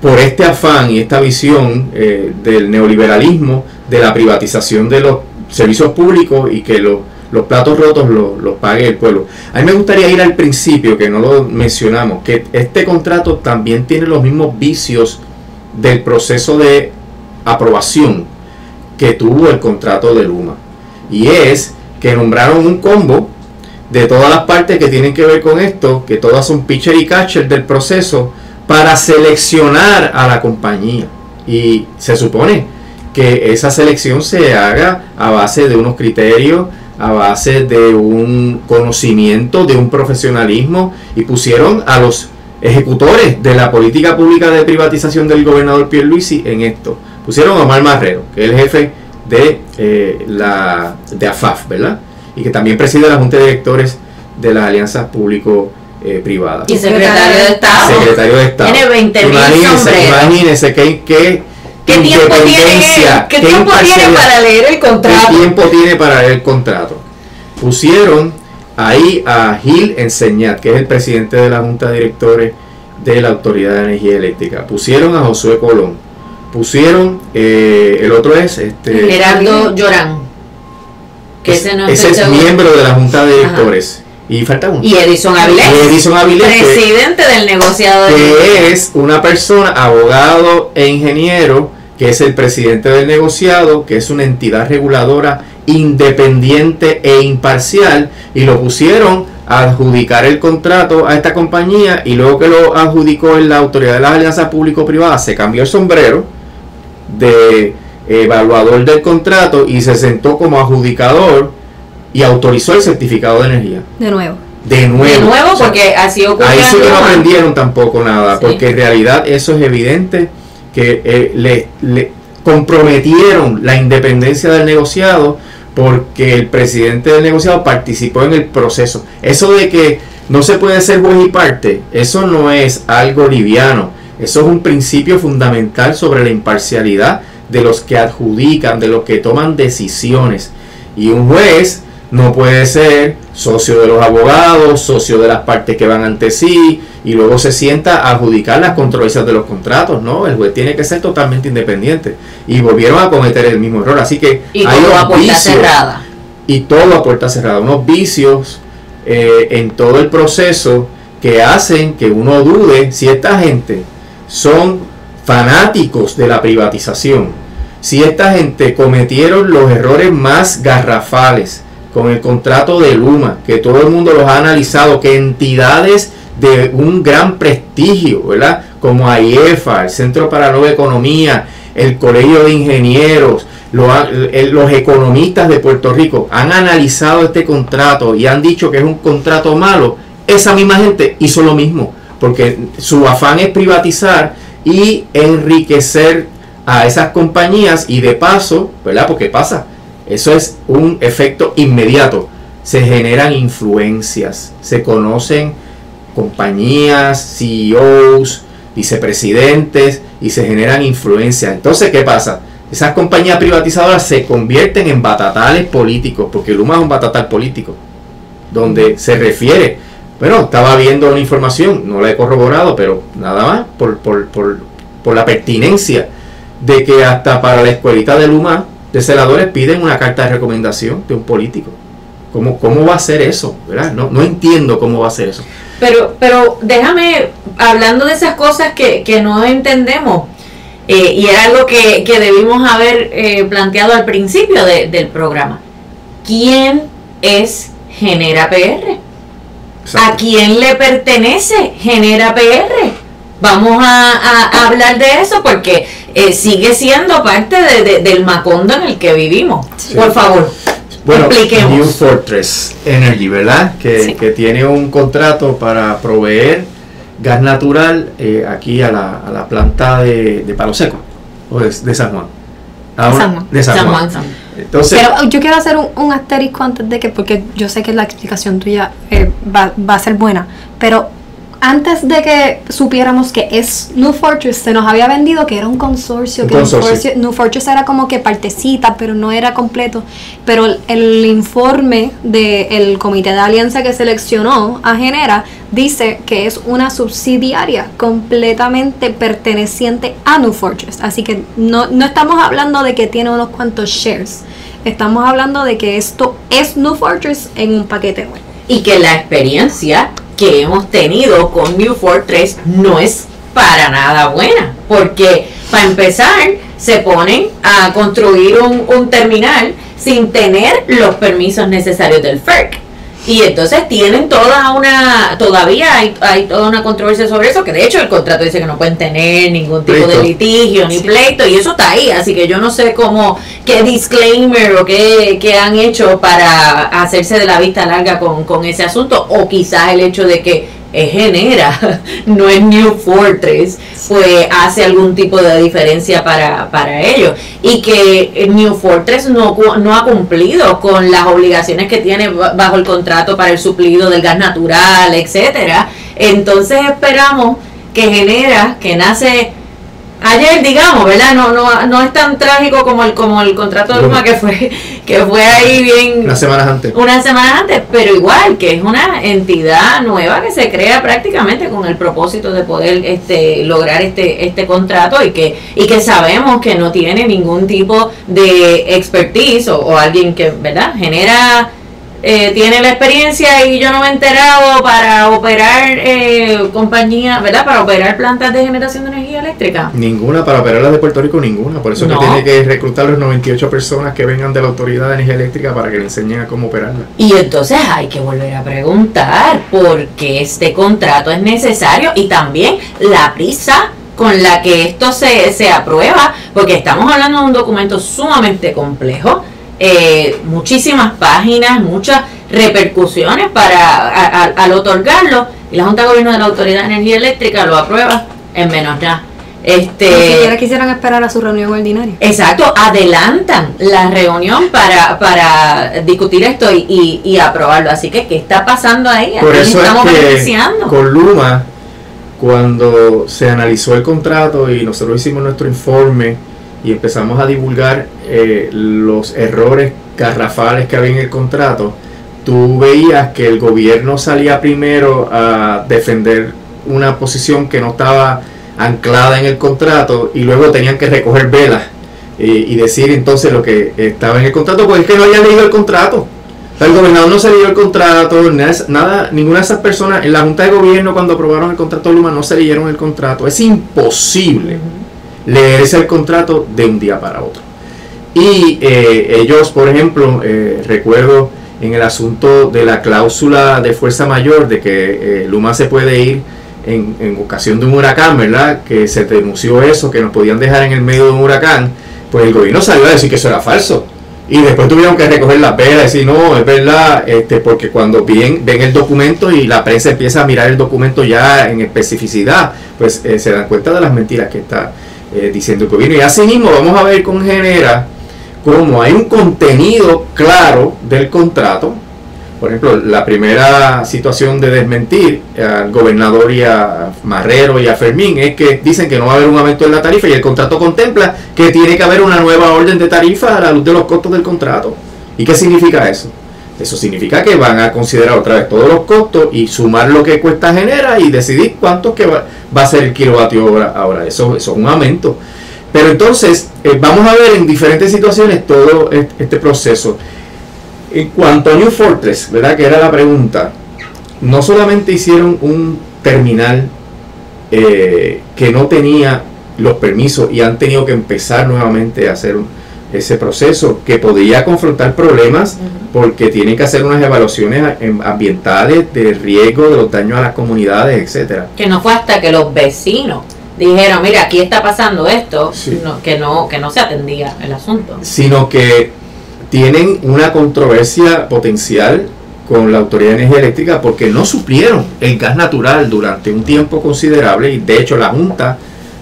por este afán y esta visión eh, del neoliberalismo, de la privatización de los servicios públicos y que los, platos rotos los, pague el pueblo. A mí me gustaría ir al principio, que no lo mencionamos, que este contrato también tiene los mismos vicios del proceso de aprobación que tuvo el contrato de Luma. Y es que nombraron un combo de todas las partes que tienen que ver con esto, que todas son pitcher y catcher del proceso, para seleccionar a la compañía. Y se supone que esa selección se haga a base de unos criterios, a base de un conocimiento, de un profesionalismo, y pusieron a los ejecutores de la política pública de privatización del gobernador Pierluisi en esto pusieron a Omar Marrero, que es el jefe de, eh, la, de AFAF, ¿verdad? Y que también preside la Junta de Directores de las Alianzas Público-Privadas. y secretario de Estado. Secretario de Estado. Tiene 20 mil Imagínense qué, qué, ¿Qué tiempo, tiene, ¿qué tiempo tiene para leer el contrato? ¿Qué tiempo tiene para leer el contrato? Pusieron ahí a Gil Enseñat, que es el presidente de la Junta de Directores de la Autoridad de Energía Eléctrica. Pusieron a Josué Colón pusieron, eh, el otro es este Gerardo Llorán, que ese, es miembro de la Junta de Directores. Y falta uno. Y Edison Avilés. Edison Avilés, que- presidente del negociado que es una persona, abogado e ingeniero, que es el presidente del negociado, que es una entidad reguladora independiente e imparcial, y lo pusieron a adjudicar el contrato a esta compañía, y luego que lo adjudicó en la autoridad de las alianzas público-privadas, se cambió el sombrero de evaluador del contrato y se sentó como adjudicador y autorizó el certificado de energía. De nuevo. De nuevo. De nuevo, porque así ocurrió. Ahí sí que no aprendieron tampoco nada, Sí. porque en realidad eso es evidente que eh, le, le comprometieron la independencia del negociado porque el presidente del negociado participó en el proceso. Eso de que no se puede ser juez y parte, eso no es algo liviano, eso es un principio fundamental sobre la imparcialidad de los que adjudican, de los que toman decisiones. Y un juez no puede ser socio de los abogados, socio de las partes que van ante sí, y luego se sienta a adjudicar las controversias de los contratos, ¿no? El juez tiene que ser totalmente independiente. Y volvieron a cometer el mismo error. Así que Y hay todo a puerta vicios, cerrada. y todo a puerta cerrada, unos vicios eh, en todo el proceso que hacen que uno dude si esta gente son fanáticos de la privatización, si esta gente cometieron los errores más garrafales con el contrato de Luma, que todo el mundo los ha analizado, que entidades de un gran prestigio, ¿verdad? Como AIEFA, el Centro para la Nueva Economía, el Colegio de Ingenieros, el- los economistas de Puerto Rico han analizado este contrato y han dicho que es un contrato malo, esa misma gente hizo lo mismo, porque su afán es privatizar y enriquecer a esas compañías y de paso, ¿verdad? Porque pasa, eso es un efecto inmediato. Se generan influencias, se conocen compañías, CEOs, vicepresidentes y se generan influencias. Entonces, ¿qué pasa? Esas compañías privatizadoras se convierten en batatales políticos, porque Luma es un batatal político, donde se refiere, bueno, estaba viendo una información, no la he corroborado, pero nada más, por, por, por, por la pertinencia de que hasta para la escuelita de Luma de celadores piden una carta de recomendación de un político. ¿Cómo, cómo va a ser eso? ¿verdad? No, no entiendo cómo va a ser eso. Pero, pero déjame, hablando de esas cosas que, que no entendemos, eh, y era algo que, que debimos haber eh, planteado al principio de- del programa. ¿Quién es Genera PR? ¿A quién le pertenece Genera PR? Vamos a, a- a hablar de eso porque eh, sigue siendo parte de- de- del macondo en el que vivimos. Sí. Por favor, Bueno, expliquemos. New Fortress Energy, ¿verdad? Que, Sí. que tiene un contrato para proveer gas natural eh, aquí a la, a la planta de, de Palo Seco, o de, de San Juan. De San Juan. De San San Juan. Pero yo quiero hacer un, un asterisco antes de que, porque yo sé que la explicación tuya eh, va, va a ser buena, pero antes de que supiéramos que es New Fortress, se nos había vendido que era un consorcio, Un que New consorcio. Fortress, New Fortress era como que partecita, pero no era completo. Pero el, el informe del comité de alianza que seleccionó a Genera dice que es una subsidiaria completamente perteneciente a New Fortress. Así que no, no estamos hablando de que tiene unos cuantos shares. Estamos hablando de que esto es New Fortress en un paquete nuevo. Y que la experiencia que hemos tenido con New Fortress no es para nada buena, porque para empezar se ponen a construir un, un terminal sin tener los permisos necesarios del FERC. Y entonces tienen toda una, todavía hay, hay toda una controversia sobre eso, que de hecho el contrato dice que no pueden tener ningún tipo de litigio ni pleito, y eso está ahí, así que yo no sé cómo, qué disclaimer o qué, qué han hecho para hacerse de la vista larga con, con ese asunto, o quizás el hecho de que es Genera, (laughs) no es New Fortress, pues hace algún tipo de diferencia para, para ellos. Y que eh, New Fortress no, no ha cumplido con las obligaciones que tiene ba- bajo el contrato para el suplido del gas natural, etcétera. Entonces esperamos que Genera, que nace ayer, digamos, ¿verdad? No, no, no es tan trágico como el, como el contrato de Luma que fue, que fue ahí bien unas semanas antes. unas semanas antes, pero igual que es una entidad nueva que se crea prácticamente con el propósito de poder este lograr este este contrato y que y que sabemos que no tiene ningún tipo de expertise o, o alguien que verdad genera eh, tiene la experiencia y yo no me he enterado para operar eh, compañía, ¿verdad? Para operar plantas de generación de energía eléctrica. Ninguna, para operar las de Puerto Rico, ninguna. Por eso es que tiene que reclutar los 98 personas que vengan de la Autoridad de Energía Eléctrica para que le enseñen a cómo operarla. Y entonces hay que volver a preguntar por qué este contrato es necesario y también la prisa con la que esto se, se aprueba, porque estamos hablando de un documento sumamente complejo eh, muchísimas páginas, muchas repercusiones para al otorgarlo y la Junta de Gobierno de la Autoridad de Energía Eléctrica lo aprueba en menos ya. Este, Ni siquiera quisieran esperar a su reunión ordinaria. Exacto, adelantan la reunión para, para discutir esto y, y, aprobarlo. Así que, ¿qué está pasando ahí? Por eso estamos es que con Luma, cuando se analizó el contrato y nosotros hicimos nuestro informe, y empezamos a divulgar eh, los errores garrafales que había en el contrato, tú veías que el gobierno salía primero a defender una posición que no estaba anclada en el contrato y luego tenían que recoger velas y decir entonces lo que estaba en el contrato, pues es que no habían leído el contrato. el gobernador no se leyó el contrato, nada, ninguna de esas personas en la Junta de Gobierno cuando aprobaron el contrato de Luma no se leyeron el contrato. Es imposible leerse el contrato de un día para otro. Y eh, ellos, por ejemplo, eh, recuerdo en el asunto de la cláusula de fuerza mayor, de que eh, Luma se puede ir en, en, ocasión de un huracán, ¿verdad? Que se denunció eso, que nos podían dejar en el medio de un huracán, pues el gobierno salió a decir que eso era falso. Y después tuvieron que recoger la pera y decir, no, es verdad, este, porque cuando ven, ven el documento y la prensa empieza a mirar el documento ya en especificidad, pues se dan cuenta de las mentiras que está eh, diciendo el gobierno. Y así mismo vamos a ver con Genera cómo hay un contenido claro del contrato. Por ejemplo, la primera situación de desmentir al gobernador y a Marrero y a Fermín es que dicen que no va a haber un aumento en la tarifa y el contrato contempla que tiene que haber una nueva orden de tarifa a la luz de los costos del contrato. ¿Y qué significa eso? Eso significa que van a considerar otra vez todos los costos y sumar lo que cuesta genera y decidir cuánto que va, a ser el kilovatio hora ahora. Eso, eso es un aumento. Pero entonces, eh, vamos a ver en diferentes situaciones todo este proceso. En cuanto a New Fortress, ¿verdad? Que era la pregunta. No solamente hicieron un terminal eh, que no tenía los permisos y han tenido que empezar nuevamente a hacer un, ese proceso que podría confrontar problemas porque tienen que hacer unas evaluaciones ambientales de riesgo de los daños a las comunidades, etcétera. Que no fue hasta que los vecinos dijeron, mira, aquí está pasando esto, que no que no se atendía el asunto. Sino que tienen una controversia potencial con la Autoridad de Energía Eléctrica porque no suplieron el gas natural durante un tiempo considerable y de hecho la Junta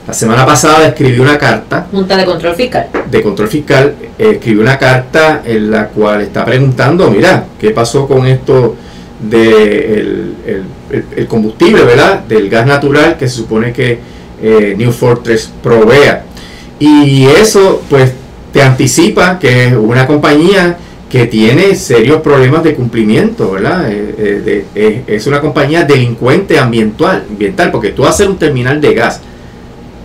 la semana pasada escribió una carta. Junta de Control Fiscal. De Control Fiscal, eh, escribió una carta en la cual está preguntando, mira, ¿qué pasó con esto del de el, combustible, ¿verdad? Del gas natural que se supone que eh, New Fortress provea. Y eso, pues, te anticipa que es una compañía que tiene serios problemas de cumplimiento, ¿verdad? Eh, es una compañía delincuente ambiental, ambiental, porque tú haces un terminal de gas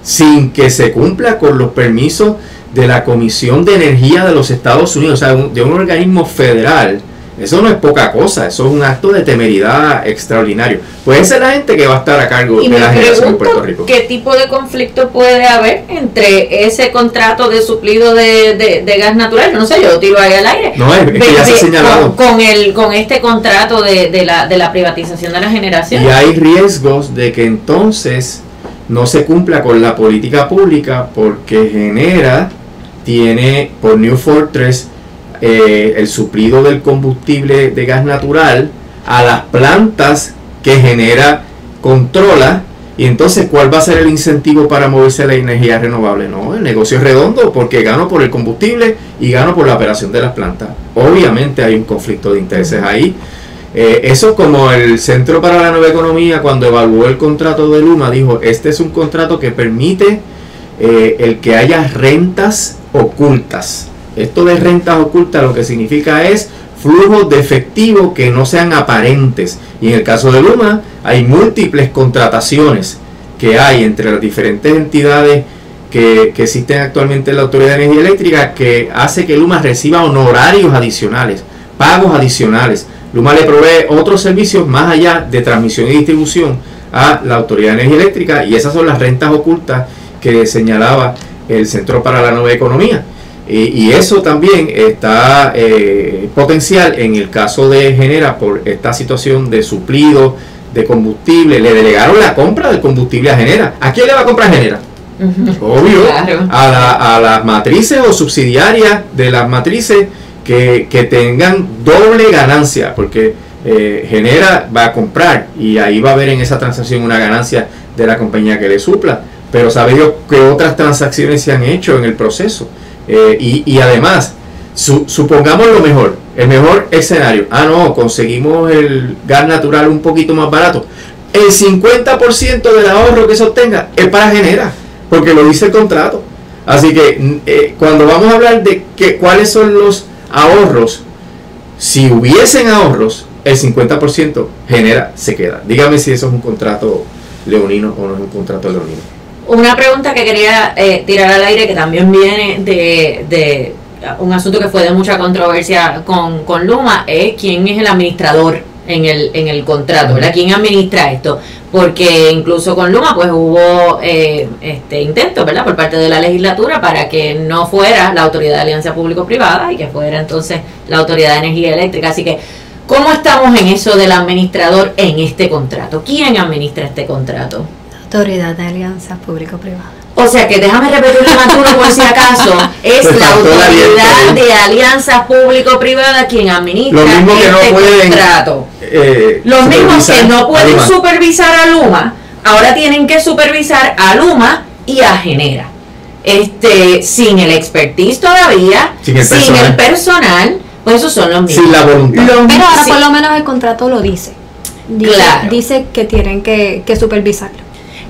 sin que se cumpla con los permisos de la Comisión de Energía de los Estados Unidos, o sea, de un organismo federal. Eso no es poca cosa, eso es un acto de temeridad extraordinario. Puede ser la gente que va a estar a cargo de la generación en Puerto Rico. ¿Qué tipo de conflicto puede haber entre ese contrato de suplido de, gas natural? No sé, yo lo tiro ahí al aire. No, es, que ya se ha señalado. Con, el, con este contrato de, la, de la privatización de la generación. Y hay riesgos de que entonces no se cumpla con la política pública porque genera, tiene por New Fortress eh, el suplido del combustible de gas natural a las plantas que genera, controla. Y entonces, ¿cuál va a ser el incentivo para moverse a la energía renovable? No, el negocio es redondo porque gano por el combustible y gano por la operación de las plantas. Obviamente hay un conflicto de intereses ahí. Eh, eso como el Centro para la Nueva Economía cuando evaluó el contrato de Luma dijo, este es un contrato que permite eh, el que haya rentas ocultas. Esto de rentas ocultas lo que significa es flujos de efectivo que no sean aparentes. Y en el caso de Luma hay múltiples contrataciones que hay entre las diferentes entidades que, que existen actualmente en la Autoridad de Energía Eléctrica que hace que Luma reciba honorarios adicionales pagos adicionales. Luma le provee otros servicios más allá de transmisión y distribución a la Autoridad de Energía Eléctrica y esas son las rentas ocultas que señalaba el Centro para la Nueva Economía. Y, eso también está eh, potencial en el caso de Genera por esta situación de suplido de combustible. Le delegaron la compra de combustible a Genera. ¿A quién le va a comprar Genera? Obvio, a, las matrices o subsidiarias de las matrices que, tengan doble ganancia, porque eh, Genera va a comprar y ahí va a haber en esa transacción una ganancia de la compañía que le supla. Pero sabe Dios que otras transacciones se han hecho en el proceso. Eh, y, además, supongamos lo mejor, el mejor escenario. Ah, no, conseguimos el gas natural un poquito más barato. El 50% del ahorro que se obtenga es para generar, porque lo dice el contrato. Así que eh, cuando vamos a hablar de que, cuáles son los ahorros, si hubiesen ahorros, el 50% genera, se queda. Dígame si eso es un contrato leonino o no es un contrato leonino. Una pregunta que quería eh, tirar al aire que también viene de, un asunto que fue de mucha controversia con, con Luma es quién es el administrador en el, en el contrato, ¿verdad? ¿Quién administra esto? Porque incluso con Luma pues hubo eh, este intento, ¿verdad? Por parte de la legislatura para que no fuera la Autoridad de Alianza Público-Privada y que fuera entonces la Autoridad de Energía Eléctrica. Así que, ¿cómo estamos en eso del administrador en este contrato? ¿Quién administra este contrato? Autoridad de Alianza Público-Privada. O sea que déjame repetir más por si acaso, es la autoridad de alianza público-privada quien administra este contrato. Eh, Los mismos que no pueden supervisar a Luma, ahora tienen que supervisar a Luma y a Genera. Este, sin el expertise todavía, sin el, personal. pues esos son los mismos. Sin la voluntad. Pero ahora por lo menos el contrato lo dice. Dice, dice que tienen que, que supervisarlo.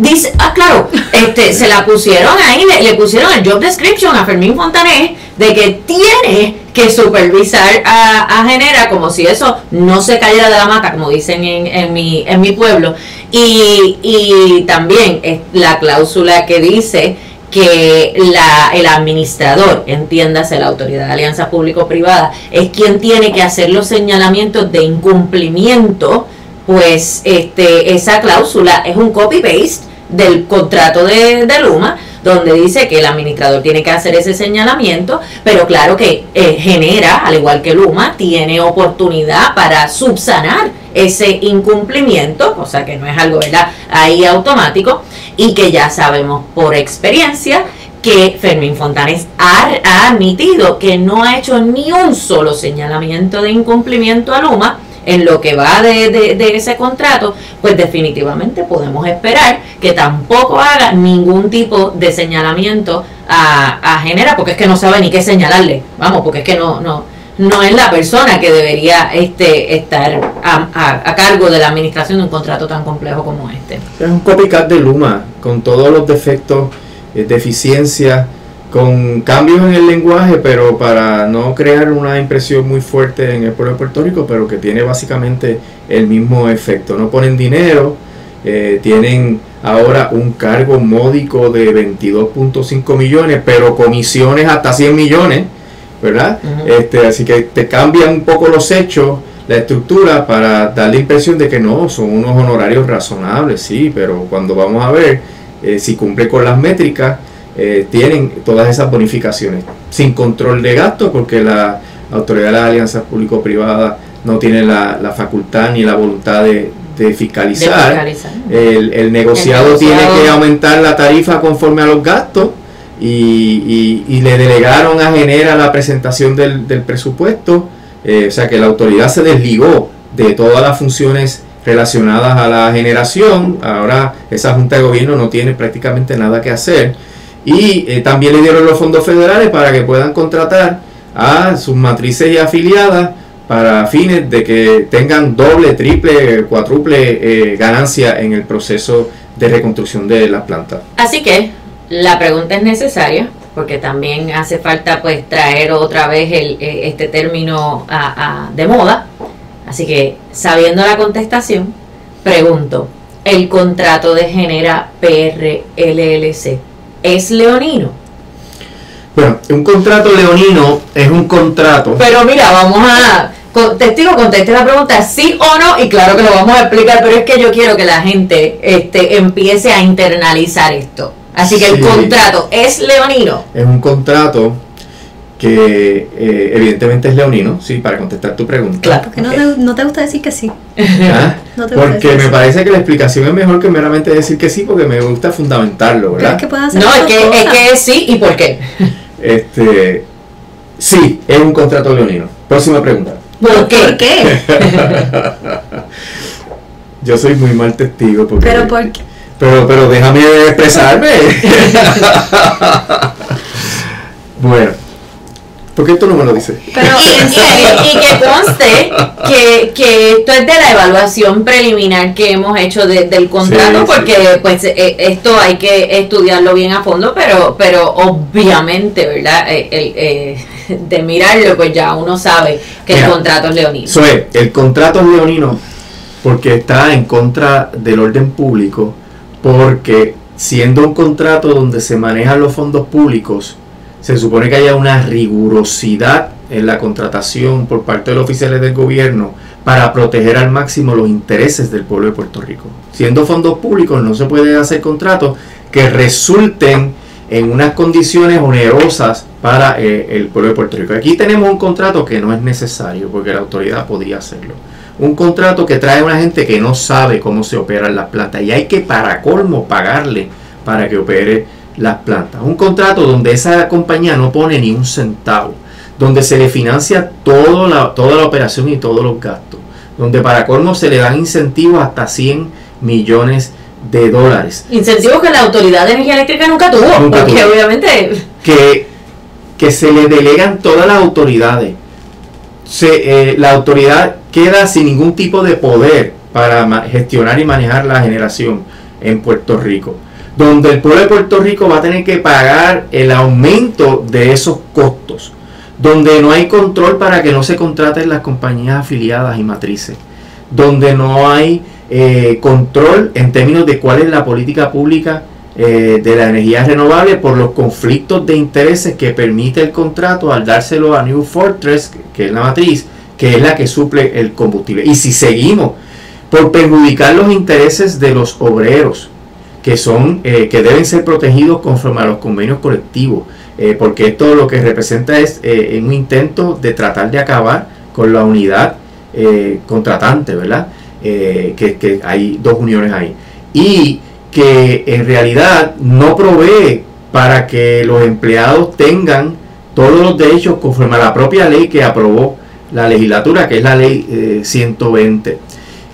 Dice, ah, claro, este, se la pusieron ahí, le, pusieron el job description a Fermín Fontanés de que tiene que supervisar a, a, Genera como si eso no se cayera de la mata, como dicen en, en, mi, en mi pueblo. Y, y también la cláusula que dice que la, el administrador, entiéndase la Autoridad de Alianza Público-Privada, es quien tiene que hacer los señalamientos de incumplimiento pues este, esa cláusula es un copy-paste del contrato de, Luma, donde dice que el administrador tiene que hacer ese señalamiento, pero claro que eh, genera, al igual que Luma, tiene oportunidad para subsanar ese incumplimiento, o sea que no es algo ¿verdad? ahí automático, y que ya sabemos por experiencia que Fermín Fontanes ha, ha admitido que no ha hecho ni un solo señalamiento de incumplimiento a Luma, en lo que va de, ese contrato, pues definitivamente podemos esperar que tampoco haga ningún tipo de señalamiento a, a Genera, porque es que no sabe ni qué señalarle, vamos, porque es que no, no, no es la persona que debería este, estar a, a, cargo de la administración de un contrato tan complejo como este. Es un copycat de Luma, con todos los defectos, eh, deficiencias con cambios en el lenguaje, pero para no crear una impresión muy fuerte en el pueblo de Puerto Rico, pero que tiene básicamente el mismo efecto. No ponen dinero, eh, tienen ahora un cargo módico de 22.5 millones, pero comisiones hasta 100 millones, ¿verdad? este, así que te cambian un poco los hechos, la estructura, para dar la impresión de que no, son unos honorarios razonables, sí, pero cuando vamos a ver eh, si cumple con las métricas, eh, tienen todas esas bonificaciones sin control de gasto porque la autoridad de las alianzas público-privadas no tiene la, facultad ni la voluntad de, fiscalizar. El, negociado tiene que aumentar la tarifa conforme a los gastos y, le delegaron a Genera la presentación del, presupuesto. Eh, o sea que la autoridad se desligó de todas las funciones relacionadas a la generación. Ahora esa Junta de Gobierno no tiene prácticamente nada que hacer y eh, también le dieron los fondos federales para que puedan contratar a sus matrices y afiliadas para fines de que tengan doble, triple, cuádruple eh, ganancia en el proceso de reconstrucción de la planta. Así que la pregunta es necesaria porque también hace falta pues traer otra vez el, eh, este término de moda. Así que sabiendo la contestación, pregunto, ¿el contrato de Genera PRLLC es leonino. Bueno, un contrato leonino es un contrato. Pero mira, vamos a. testigo conteste la pregunta sí o no y claro que lo vamos a explicar, pero es que yo quiero que la gente este, empiece a internalizar esto. Así que el contrato es leonino. Es un contrato que eh, evidentemente es leonino, sí, para contestar tu pregunta. Claro. Porque no ok. te, no te gusta decir que sí. ¿Ah? (laughs) No te Porque me parece que la explicación es mejor que meramente decir que sí, porque me gusta fundamentarlo, Pero ¿verdad? es que No, es que, es que es sí y por qué. Este, sí, es un contrato leonino. Próxima pregunta. ¿Por qué? ¿Por qué? (laughs) Yo soy muy mal testigo porque Pero por qué. Pero, pero déjame expresarme. (laughs) bueno, ¿por qué tú no me lo dices? Pero y, que conste que, que esto es de la evaluación preliminar que hemos hecho de- del contrato, Sí, sí. porque pues eh, esto hay que estudiarlo bien a fondo, pero pero obviamente, ¿verdad? Eh, el, eh, de mirarlo, pues ya uno sabe que Mira, el contrato es leonino. Es, el contrato es leonino porque está en contra del orden público, porque siendo un contrato donde se manejan los fondos públicos, se supone que haya una rigurosidad en la contratación por parte de los oficiales del gobierno para proteger al máximo los intereses del pueblo de Puerto Rico. Siendo fondos públicos no se puede hacer contratos que resulten en unas condiciones onerosas para eh, el pueblo de Puerto Rico. Aquí tenemos un contrato que no es necesario porque la autoridad podría hacerlo. Un contrato que trae a una gente que no sabe cómo se operan las plantas y hay que para colmo pagarle para que opere las plantas. Un contrato donde esa compañía no pone ni un centavo, donde se le financia todo la, toda la operación y todos los gastos, donde para colmo se le dan incentivos hasta 100 millones de dólares. Incentivos que la Autoridad de Energía Eléctrica nunca tuvo, Nunca porque tuvo. obviamente que, que se le delegan todas las autoridades. Se, eh, la autoridad queda sin ningún tipo de poder para gestionar y manejar la generación en Puerto Rico. Donde el pueblo de Puerto Rico va a tener que pagar el aumento de esos costos. Donde no hay control para que no se contraten las compañías afiliadas y matrices. Donde no hay eh, control en términos de cuál es la política pública eh, de la energía renovable por los conflictos de intereses que permite el contrato al dárselo a New Fortress, que es la matriz, que es la que suple el combustible. Y si seguimos por perjudicar los intereses de los obreros, que son eh, que deben ser protegidos conforme a los convenios colectivos, eh, porque esto lo que representa es eh, un intento de tratar de acabar con la unidad eh, contratante, ¿verdad? Que, que hay dos uniones ahí. Y que en realidad no provee para que los empleados tengan todos los derechos conforme a la propia ley que aprobó la legislatura, que es la ley eh, 120,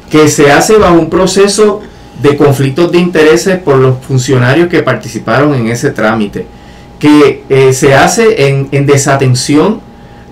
que se hace bajo un proceso de conflictos de intereses por los funcionarios que participaron en ese trámite, que eh, se hace en, en desatención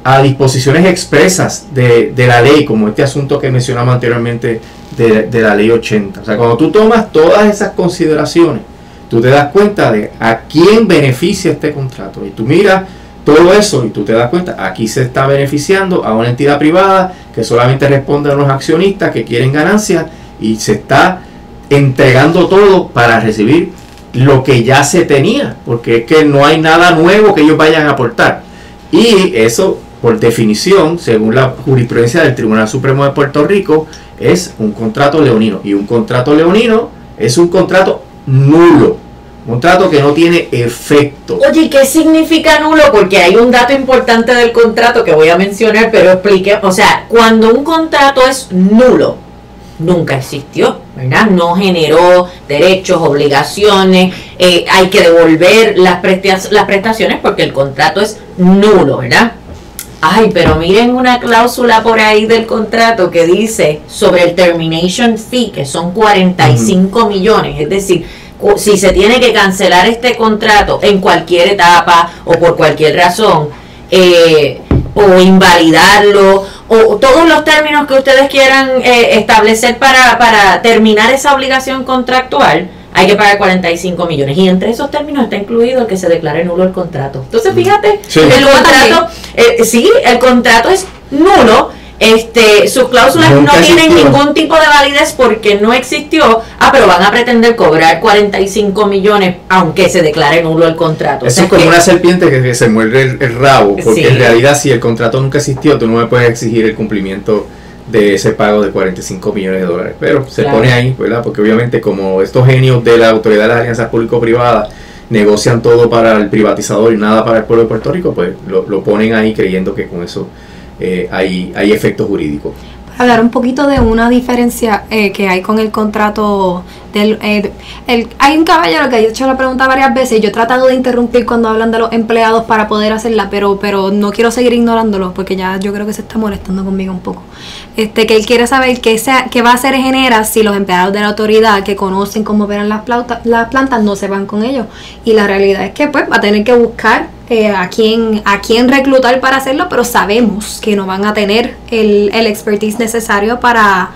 a disposiciones expresas de, de la ley, como este asunto que mencionamos anteriormente de, de la ley 80. O sea, cuando tú tomas todas esas consideraciones, tú te das cuenta de a quién beneficia este contrato. Y tú miras todo eso y tú te das cuenta, aquí se está beneficiando a una entidad privada que solamente responde a unos accionistas que quieren ganancias y se está entregando todo para recibir lo que ya se tenía, porque es que no hay nada nuevo que ellos vayan a aportar. Y eso, por definición, según la jurisprudencia del Tribunal Supremo de Puerto Rico, es un contrato leonino. Y un contrato leonino es un contrato nulo, un contrato que no tiene efecto. Oye, ¿y ¿qué significa nulo? Porque hay un dato importante del contrato que voy a mencionar, pero explique, o sea, cuando un contrato es nulo, nunca existió, ¿verdad? No generó derechos, obligaciones, eh, hay que devolver las, las prestaciones porque el contrato es nulo, ¿verdad? Ay, pero miren una cláusula por ahí del contrato que dice sobre el termination fee, que son 45 millones, es decir, si se tiene que cancelar este contrato en cualquier etapa o por cualquier razón, eh, o invalidarlo, o todos los términos que ustedes quieran eh, establecer para, para terminar esa obligación contractual, hay que pagar 45 millones. Y entre esos términos está incluido el que se declare nulo el contrato. Entonces, fíjate, Sí. el El contrato, eh, sí, el contrato es nulo este, sus cláusulas no tienen ningún tipo de validez porque no existió. Ah, pero van a pretender cobrar 45 millones aunque se declare nulo el contrato. O Eso sea, es como que- una serpiente que, que se muerde el, el rabo, porque Sí. en realidad si el contrato nunca existió, tú no me puedes exigir el cumplimiento de ese pago de 45 millones de dólares. Pero se Claro. pone ahí, ¿verdad? Porque obviamente como estos genios de la Autoridad de las Alianzas Público-Privadas negocian todo para el privatizador y nada para el pueblo de Puerto Rico, pues lo, lo ponen ahí creyendo que con eso eh, hay, hay efectos jurídicos. hablar un poquito de una diferencia eh, que hay con el contrato eh, el- hay un caballero que ha hecho la pregunta varias veces yo he tratado de interrumpir cuando hablan de los empleados para poder hacerla pero pero no quiero seguir ignorándolo porque ya yo creo que se está molestando conmigo un poco. Este que él quiere saber qué sea qué va a hacer Genera si los empleados de la autoridad que conocen cómo operan las, plauta- las plantas no se van con ellos. Y la realidad es que pues va a tener que buscar eh, a quién a quién reclutar para hacerlo, pero sabemos que no van a tener el, el expertise necesario para,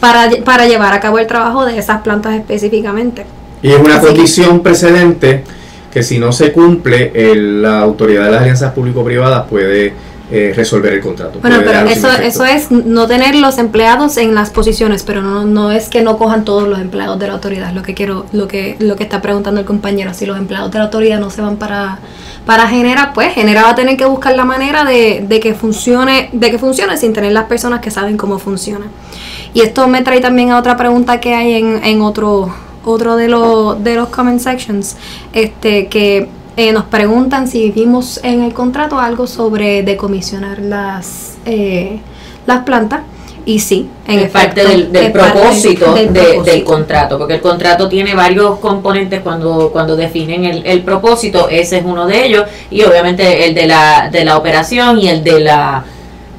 para, para llevar a cabo el trabajo de esas plantas específicamente. Y es una Así que- condición precedente que si no se cumple, el- la autoridad de las alianzas público-privadas puede eh, resolver el contrato. Bueno, pero eso, eso es no tener los empleados en las posiciones, pero no, no es que no cojan todos los empleados de la autoridad, lo que quiero, lo que, lo que está preguntando el compañero. Si los empleados de la autoridad no se van para, para Genera, pues Genera va a tener que buscar la manera de, de que funcione, de que funcione sin tener las personas que saben cómo funciona. Y esto me trae también a otra pregunta que hay en, en otro, otro de los de los comment sections, este que eh, nos preguntan si vimos en el contrato algo sobre decomisionar las eh, las plantas y sí, en es parte efecto, del, del es parte propósito, del de- del propósito. contrato, porque el contrato tiene varios componentes cuando, cuando definen el, el propósito, ese es uno de ellos, y obviamente el de la, de la operación y el de la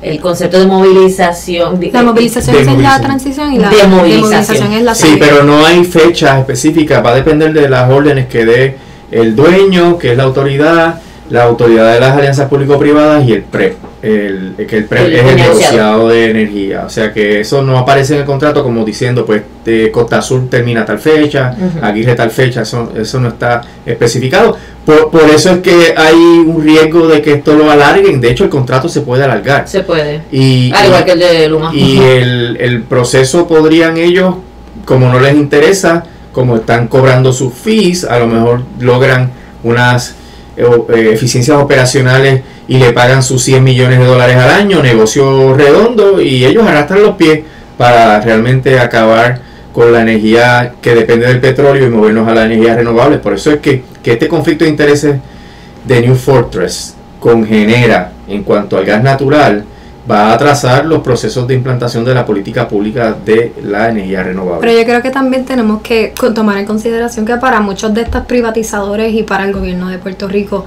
el concepto de movilización. de- La movilización De es la movilización. transición y la Demovilización. es la Sí, pero no hay fechas específicas, va a depender de las órdenes que dé el dueño, que es la autoridad, la autoridad de las alianzas público-privadas y el PREP. El, que el El es el negociado de energía. O sea que eso no aparece en el contrato como diciendo, pues, de Costa Azul termina tal fecha, Ujú. Aguirre tal fecha, eso, eso no está especificado. Por, por eso es que hay un riesgo de que esto lo alarguen. De hecho, el contrato se puede alargar. Se puede. Y, Al y- igual que el de Luma. y el, el proceso podrían ellos, como no les interesa, como están cobrando sus fees, a lo mejor logran unas eh, eh, eficiencias operacionales y le pagan sus 100 millones de dólares al año, negocio redondo, y ellos arrastran los pies para realmente acabar con la energía que depende del petróleo y movernos a la energía renovable. Por eso es que, que este conflicto de intereses de New Fortress con Genera en cuanto al gas natural va a atrasar los procesos de implantación de la política pública de la energía renovable. Pero yo creo que también tenemos que tomar en consideración que para muchos de estos privatizadores y para el gobierno de Puerto Rico,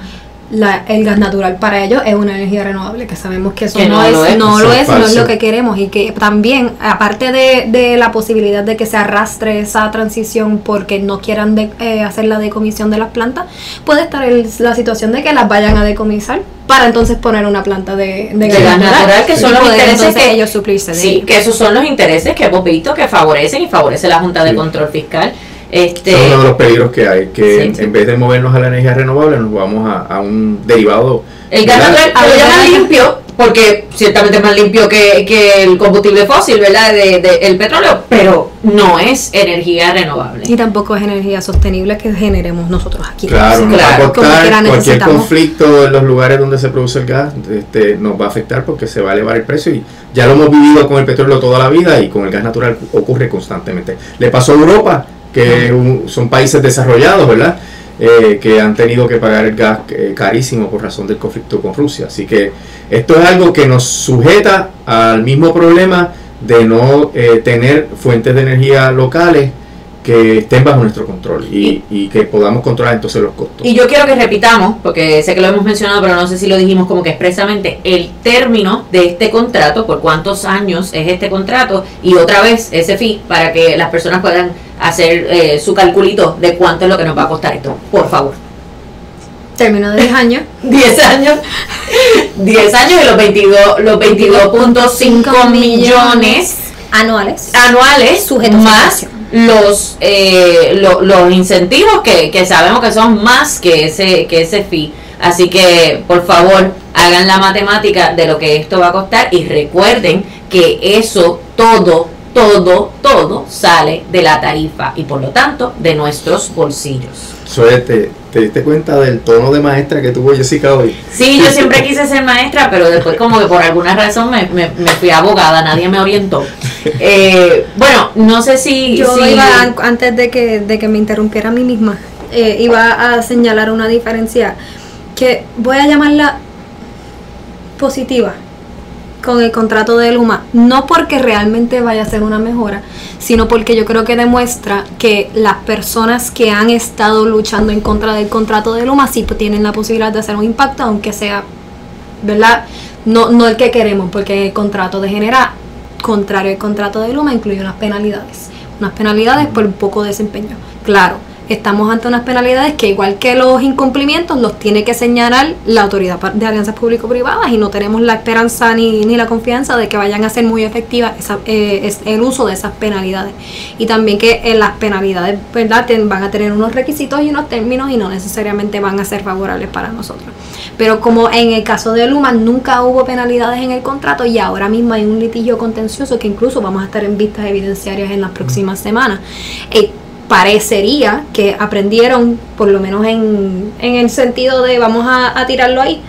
la- el gas natural para ellos es una energía renovable, que sabemos que eso Que no, no es, lo es. no lo es no es lo que queremos y que también, aparte de, de la posibilidad de que se arrastre esa transición porque no quieran de- eh, hacer la decomisión de las plantas, puede estar el- la situación de que las vayan a decomisar para entonces poner una planta de, de de gas natural, que son los poder intereses que ellos suplirse de Sí, ello. que esos son los intereses que hemos visto que favorecen y favorece la Junta de Sí. Control Fiscal. Este, es uno de los peligros que hay, que Sí, en, sí. en vez de movernos a la energía renovable nos vamos a, a un derivado. el gas natural A lo ver, llaman ¿verdad? limpio, porque ciertamente es más limpio que, que el combustible fósil, ¿verdad? De, de- el petróleo, pero no es energía renovable. Y tampoco es energía sostenible que generemos nosotros aquí. Claro, nos va a Claro, costar quiera cualquier conflicto en los lugares donde se produce el gas, este, nos va a afectar porque se va a elevar el precio y ya lo hemos vivido con el petróleo toda la vida y con el gas natural ocurre constantemente. Le pasó a Europa, que un- son países desarrollados, ¿verdad? Eh, que han tenido que pagar el gas eh, carísimo por razón del conflicto con Rusia. Así que esto es algo que nos sujeta al mismo problema de no eh, tener fuentes de energía locales que estén bajo nuestro control y, y que podamos controlar entonces los costos. Y yo quiero que repitamos, porque sé que lo hemos mencionado, pero no sé si lo dijimos como que expresamente, el término de este contrato, por cuántos años es este contrato, y otra vez ese fee, para que las personas puedan hacer eh, su calculito de cuánto es lo que nos va a costar esto. Por favor. Término de 10 años. (laughs) 10 años. 10 años y los 22 los 22.5 millones anuales. anuales Sujetos más los eh, lo- los incentivos que, que sabemos que son más que ese que ese fee Así que, por favor, hagan la matemática de lo que esto va a costar y recuerden que eso todo, todo, todo sale de la tarifa y por lo tanto de nuestros bolsillos. Suerte, ¿te diste cuenta del tono de maestra que tuvo Jessica hoy? Sí, yo siempre quise ser maestra, pero después como que por alguna razón me, me, fui abogada, nadie me orientó. Eh, bueno, no sé si... Yo iba, antes de que, de que me interrumpiera a mí misma, eh, iba a señalar una diferencia que voy a llamarla positiva con el contrato de Luma, no porque realmente vaya a ser una mejora, sino porque yo creo que demuestra que las personas que han estado luchando en contra del contrato de Luma sí tienen la posibilidad de hacer un impacto, aunque sea, ¿verdad? No, no el que queremos, porque el contrato de Genera, contrario al contrato de Luma, incluye unas penalidades. Unas penalidades por poco desempeño. Claro, estamos ante unas penalidades que igual que los incumplimientos los tiene que señalar la autoridad de alianzas público-privadas y no tenemos la esperanza ni, ni, la confianza de que vayan a ser muy efectivas eh, el uso de esas penalidades. Y también que en las penalidades verdad van a tener unos requisitos y unos términos y no necesariamente van a ser favorables para nosotros. Pero como en el caso de Luma nunca hubo penalidades en el contrato y ahora mismo hay un litigio contencioso que incluso vamos a estar en vistas evidenciarias en las próximas semanas eh, parecería que aprendieron, por lo menos en, en el sentido de vamos a, tirarlo ahí,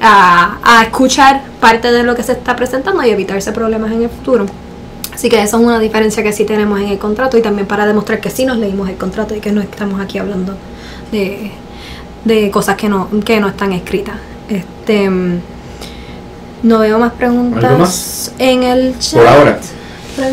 a, a, escuchar parte de lo que se está presentando y evitarse problemas en el futuro. Así que esa es una diferencia que sí tenemos en el contrato y también para demostrar que sí nos leímos el contrato y que no estamos aquí hablando de, de cosas que no, que no están escritas. Este, no veo más preguntas en el chat. Por ahora.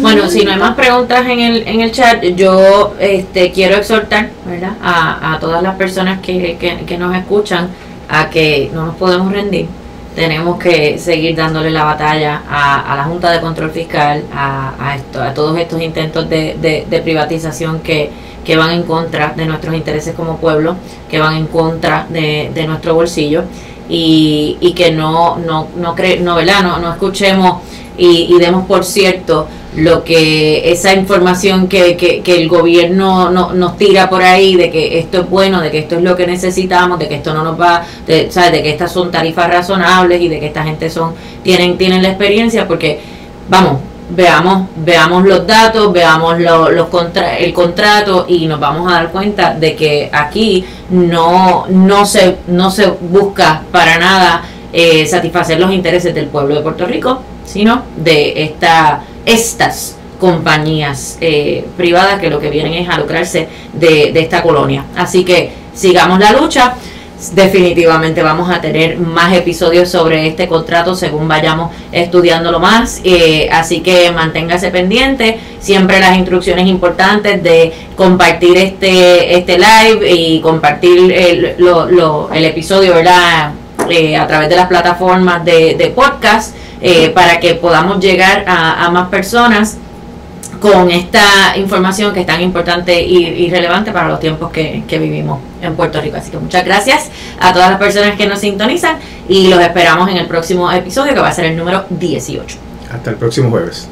Bueno, si no hay más preguntas en el, en el chat, yo este, quiero exhortar ¿verdad? A, a todas las personas que, que, nos escuchan a que no nos podemos rendir. Tenemos que seguir dándole la batalla a, a la Junta de Control Fiscal, a, a, esto, a todos estos intentos de, de, de privatización que, que van en contra de nuestros intereses como pueblo, que van en contra de, de nuestro bolsillo y, y que no, no, no, cre, no, no, no escuchemos y, y demos por cierto lo que esa información que, que, el gobierno no, nos tira por ahí de que esto es bueno, de que esto es lo que necesitamos, de que esto no nos va, de, ¿sabes? de que estas son tarifas razonables y de que esta gente son tienen tienen la experiencia porque vamos veamos veamos los datos veamos los contra, el contrato y nos vamos a dar cuenta de que aquí no no se no se busca para nada eh, satisfacer los intereses del pueblo de Puerto Rico sino de esta estas compañías eh, privadas que lo que vienen es a lucrarse de, esta colonia. Así que sigamos la lucha. Definitivamente vamos a tener más episodios sobre este contrato según vayamos estudiándolo más. Eh, así que manténgase pendiente. Siempre las instrucciones importantes de compartir este, este live y compartir el, el episodio ¿verdad? Eh, a través de las plataformas de, de podcast. Eh, para que podamos llegar a, más personas con esta información que es tan importante y, relevante para los tiempos que, que, vivimos en Puerto Rico. Así que muchas gracias a todas las personas que nos sintonizan y los esperamos en el próximo episodio que va a ser el número 18. Hasta el próximo jueves.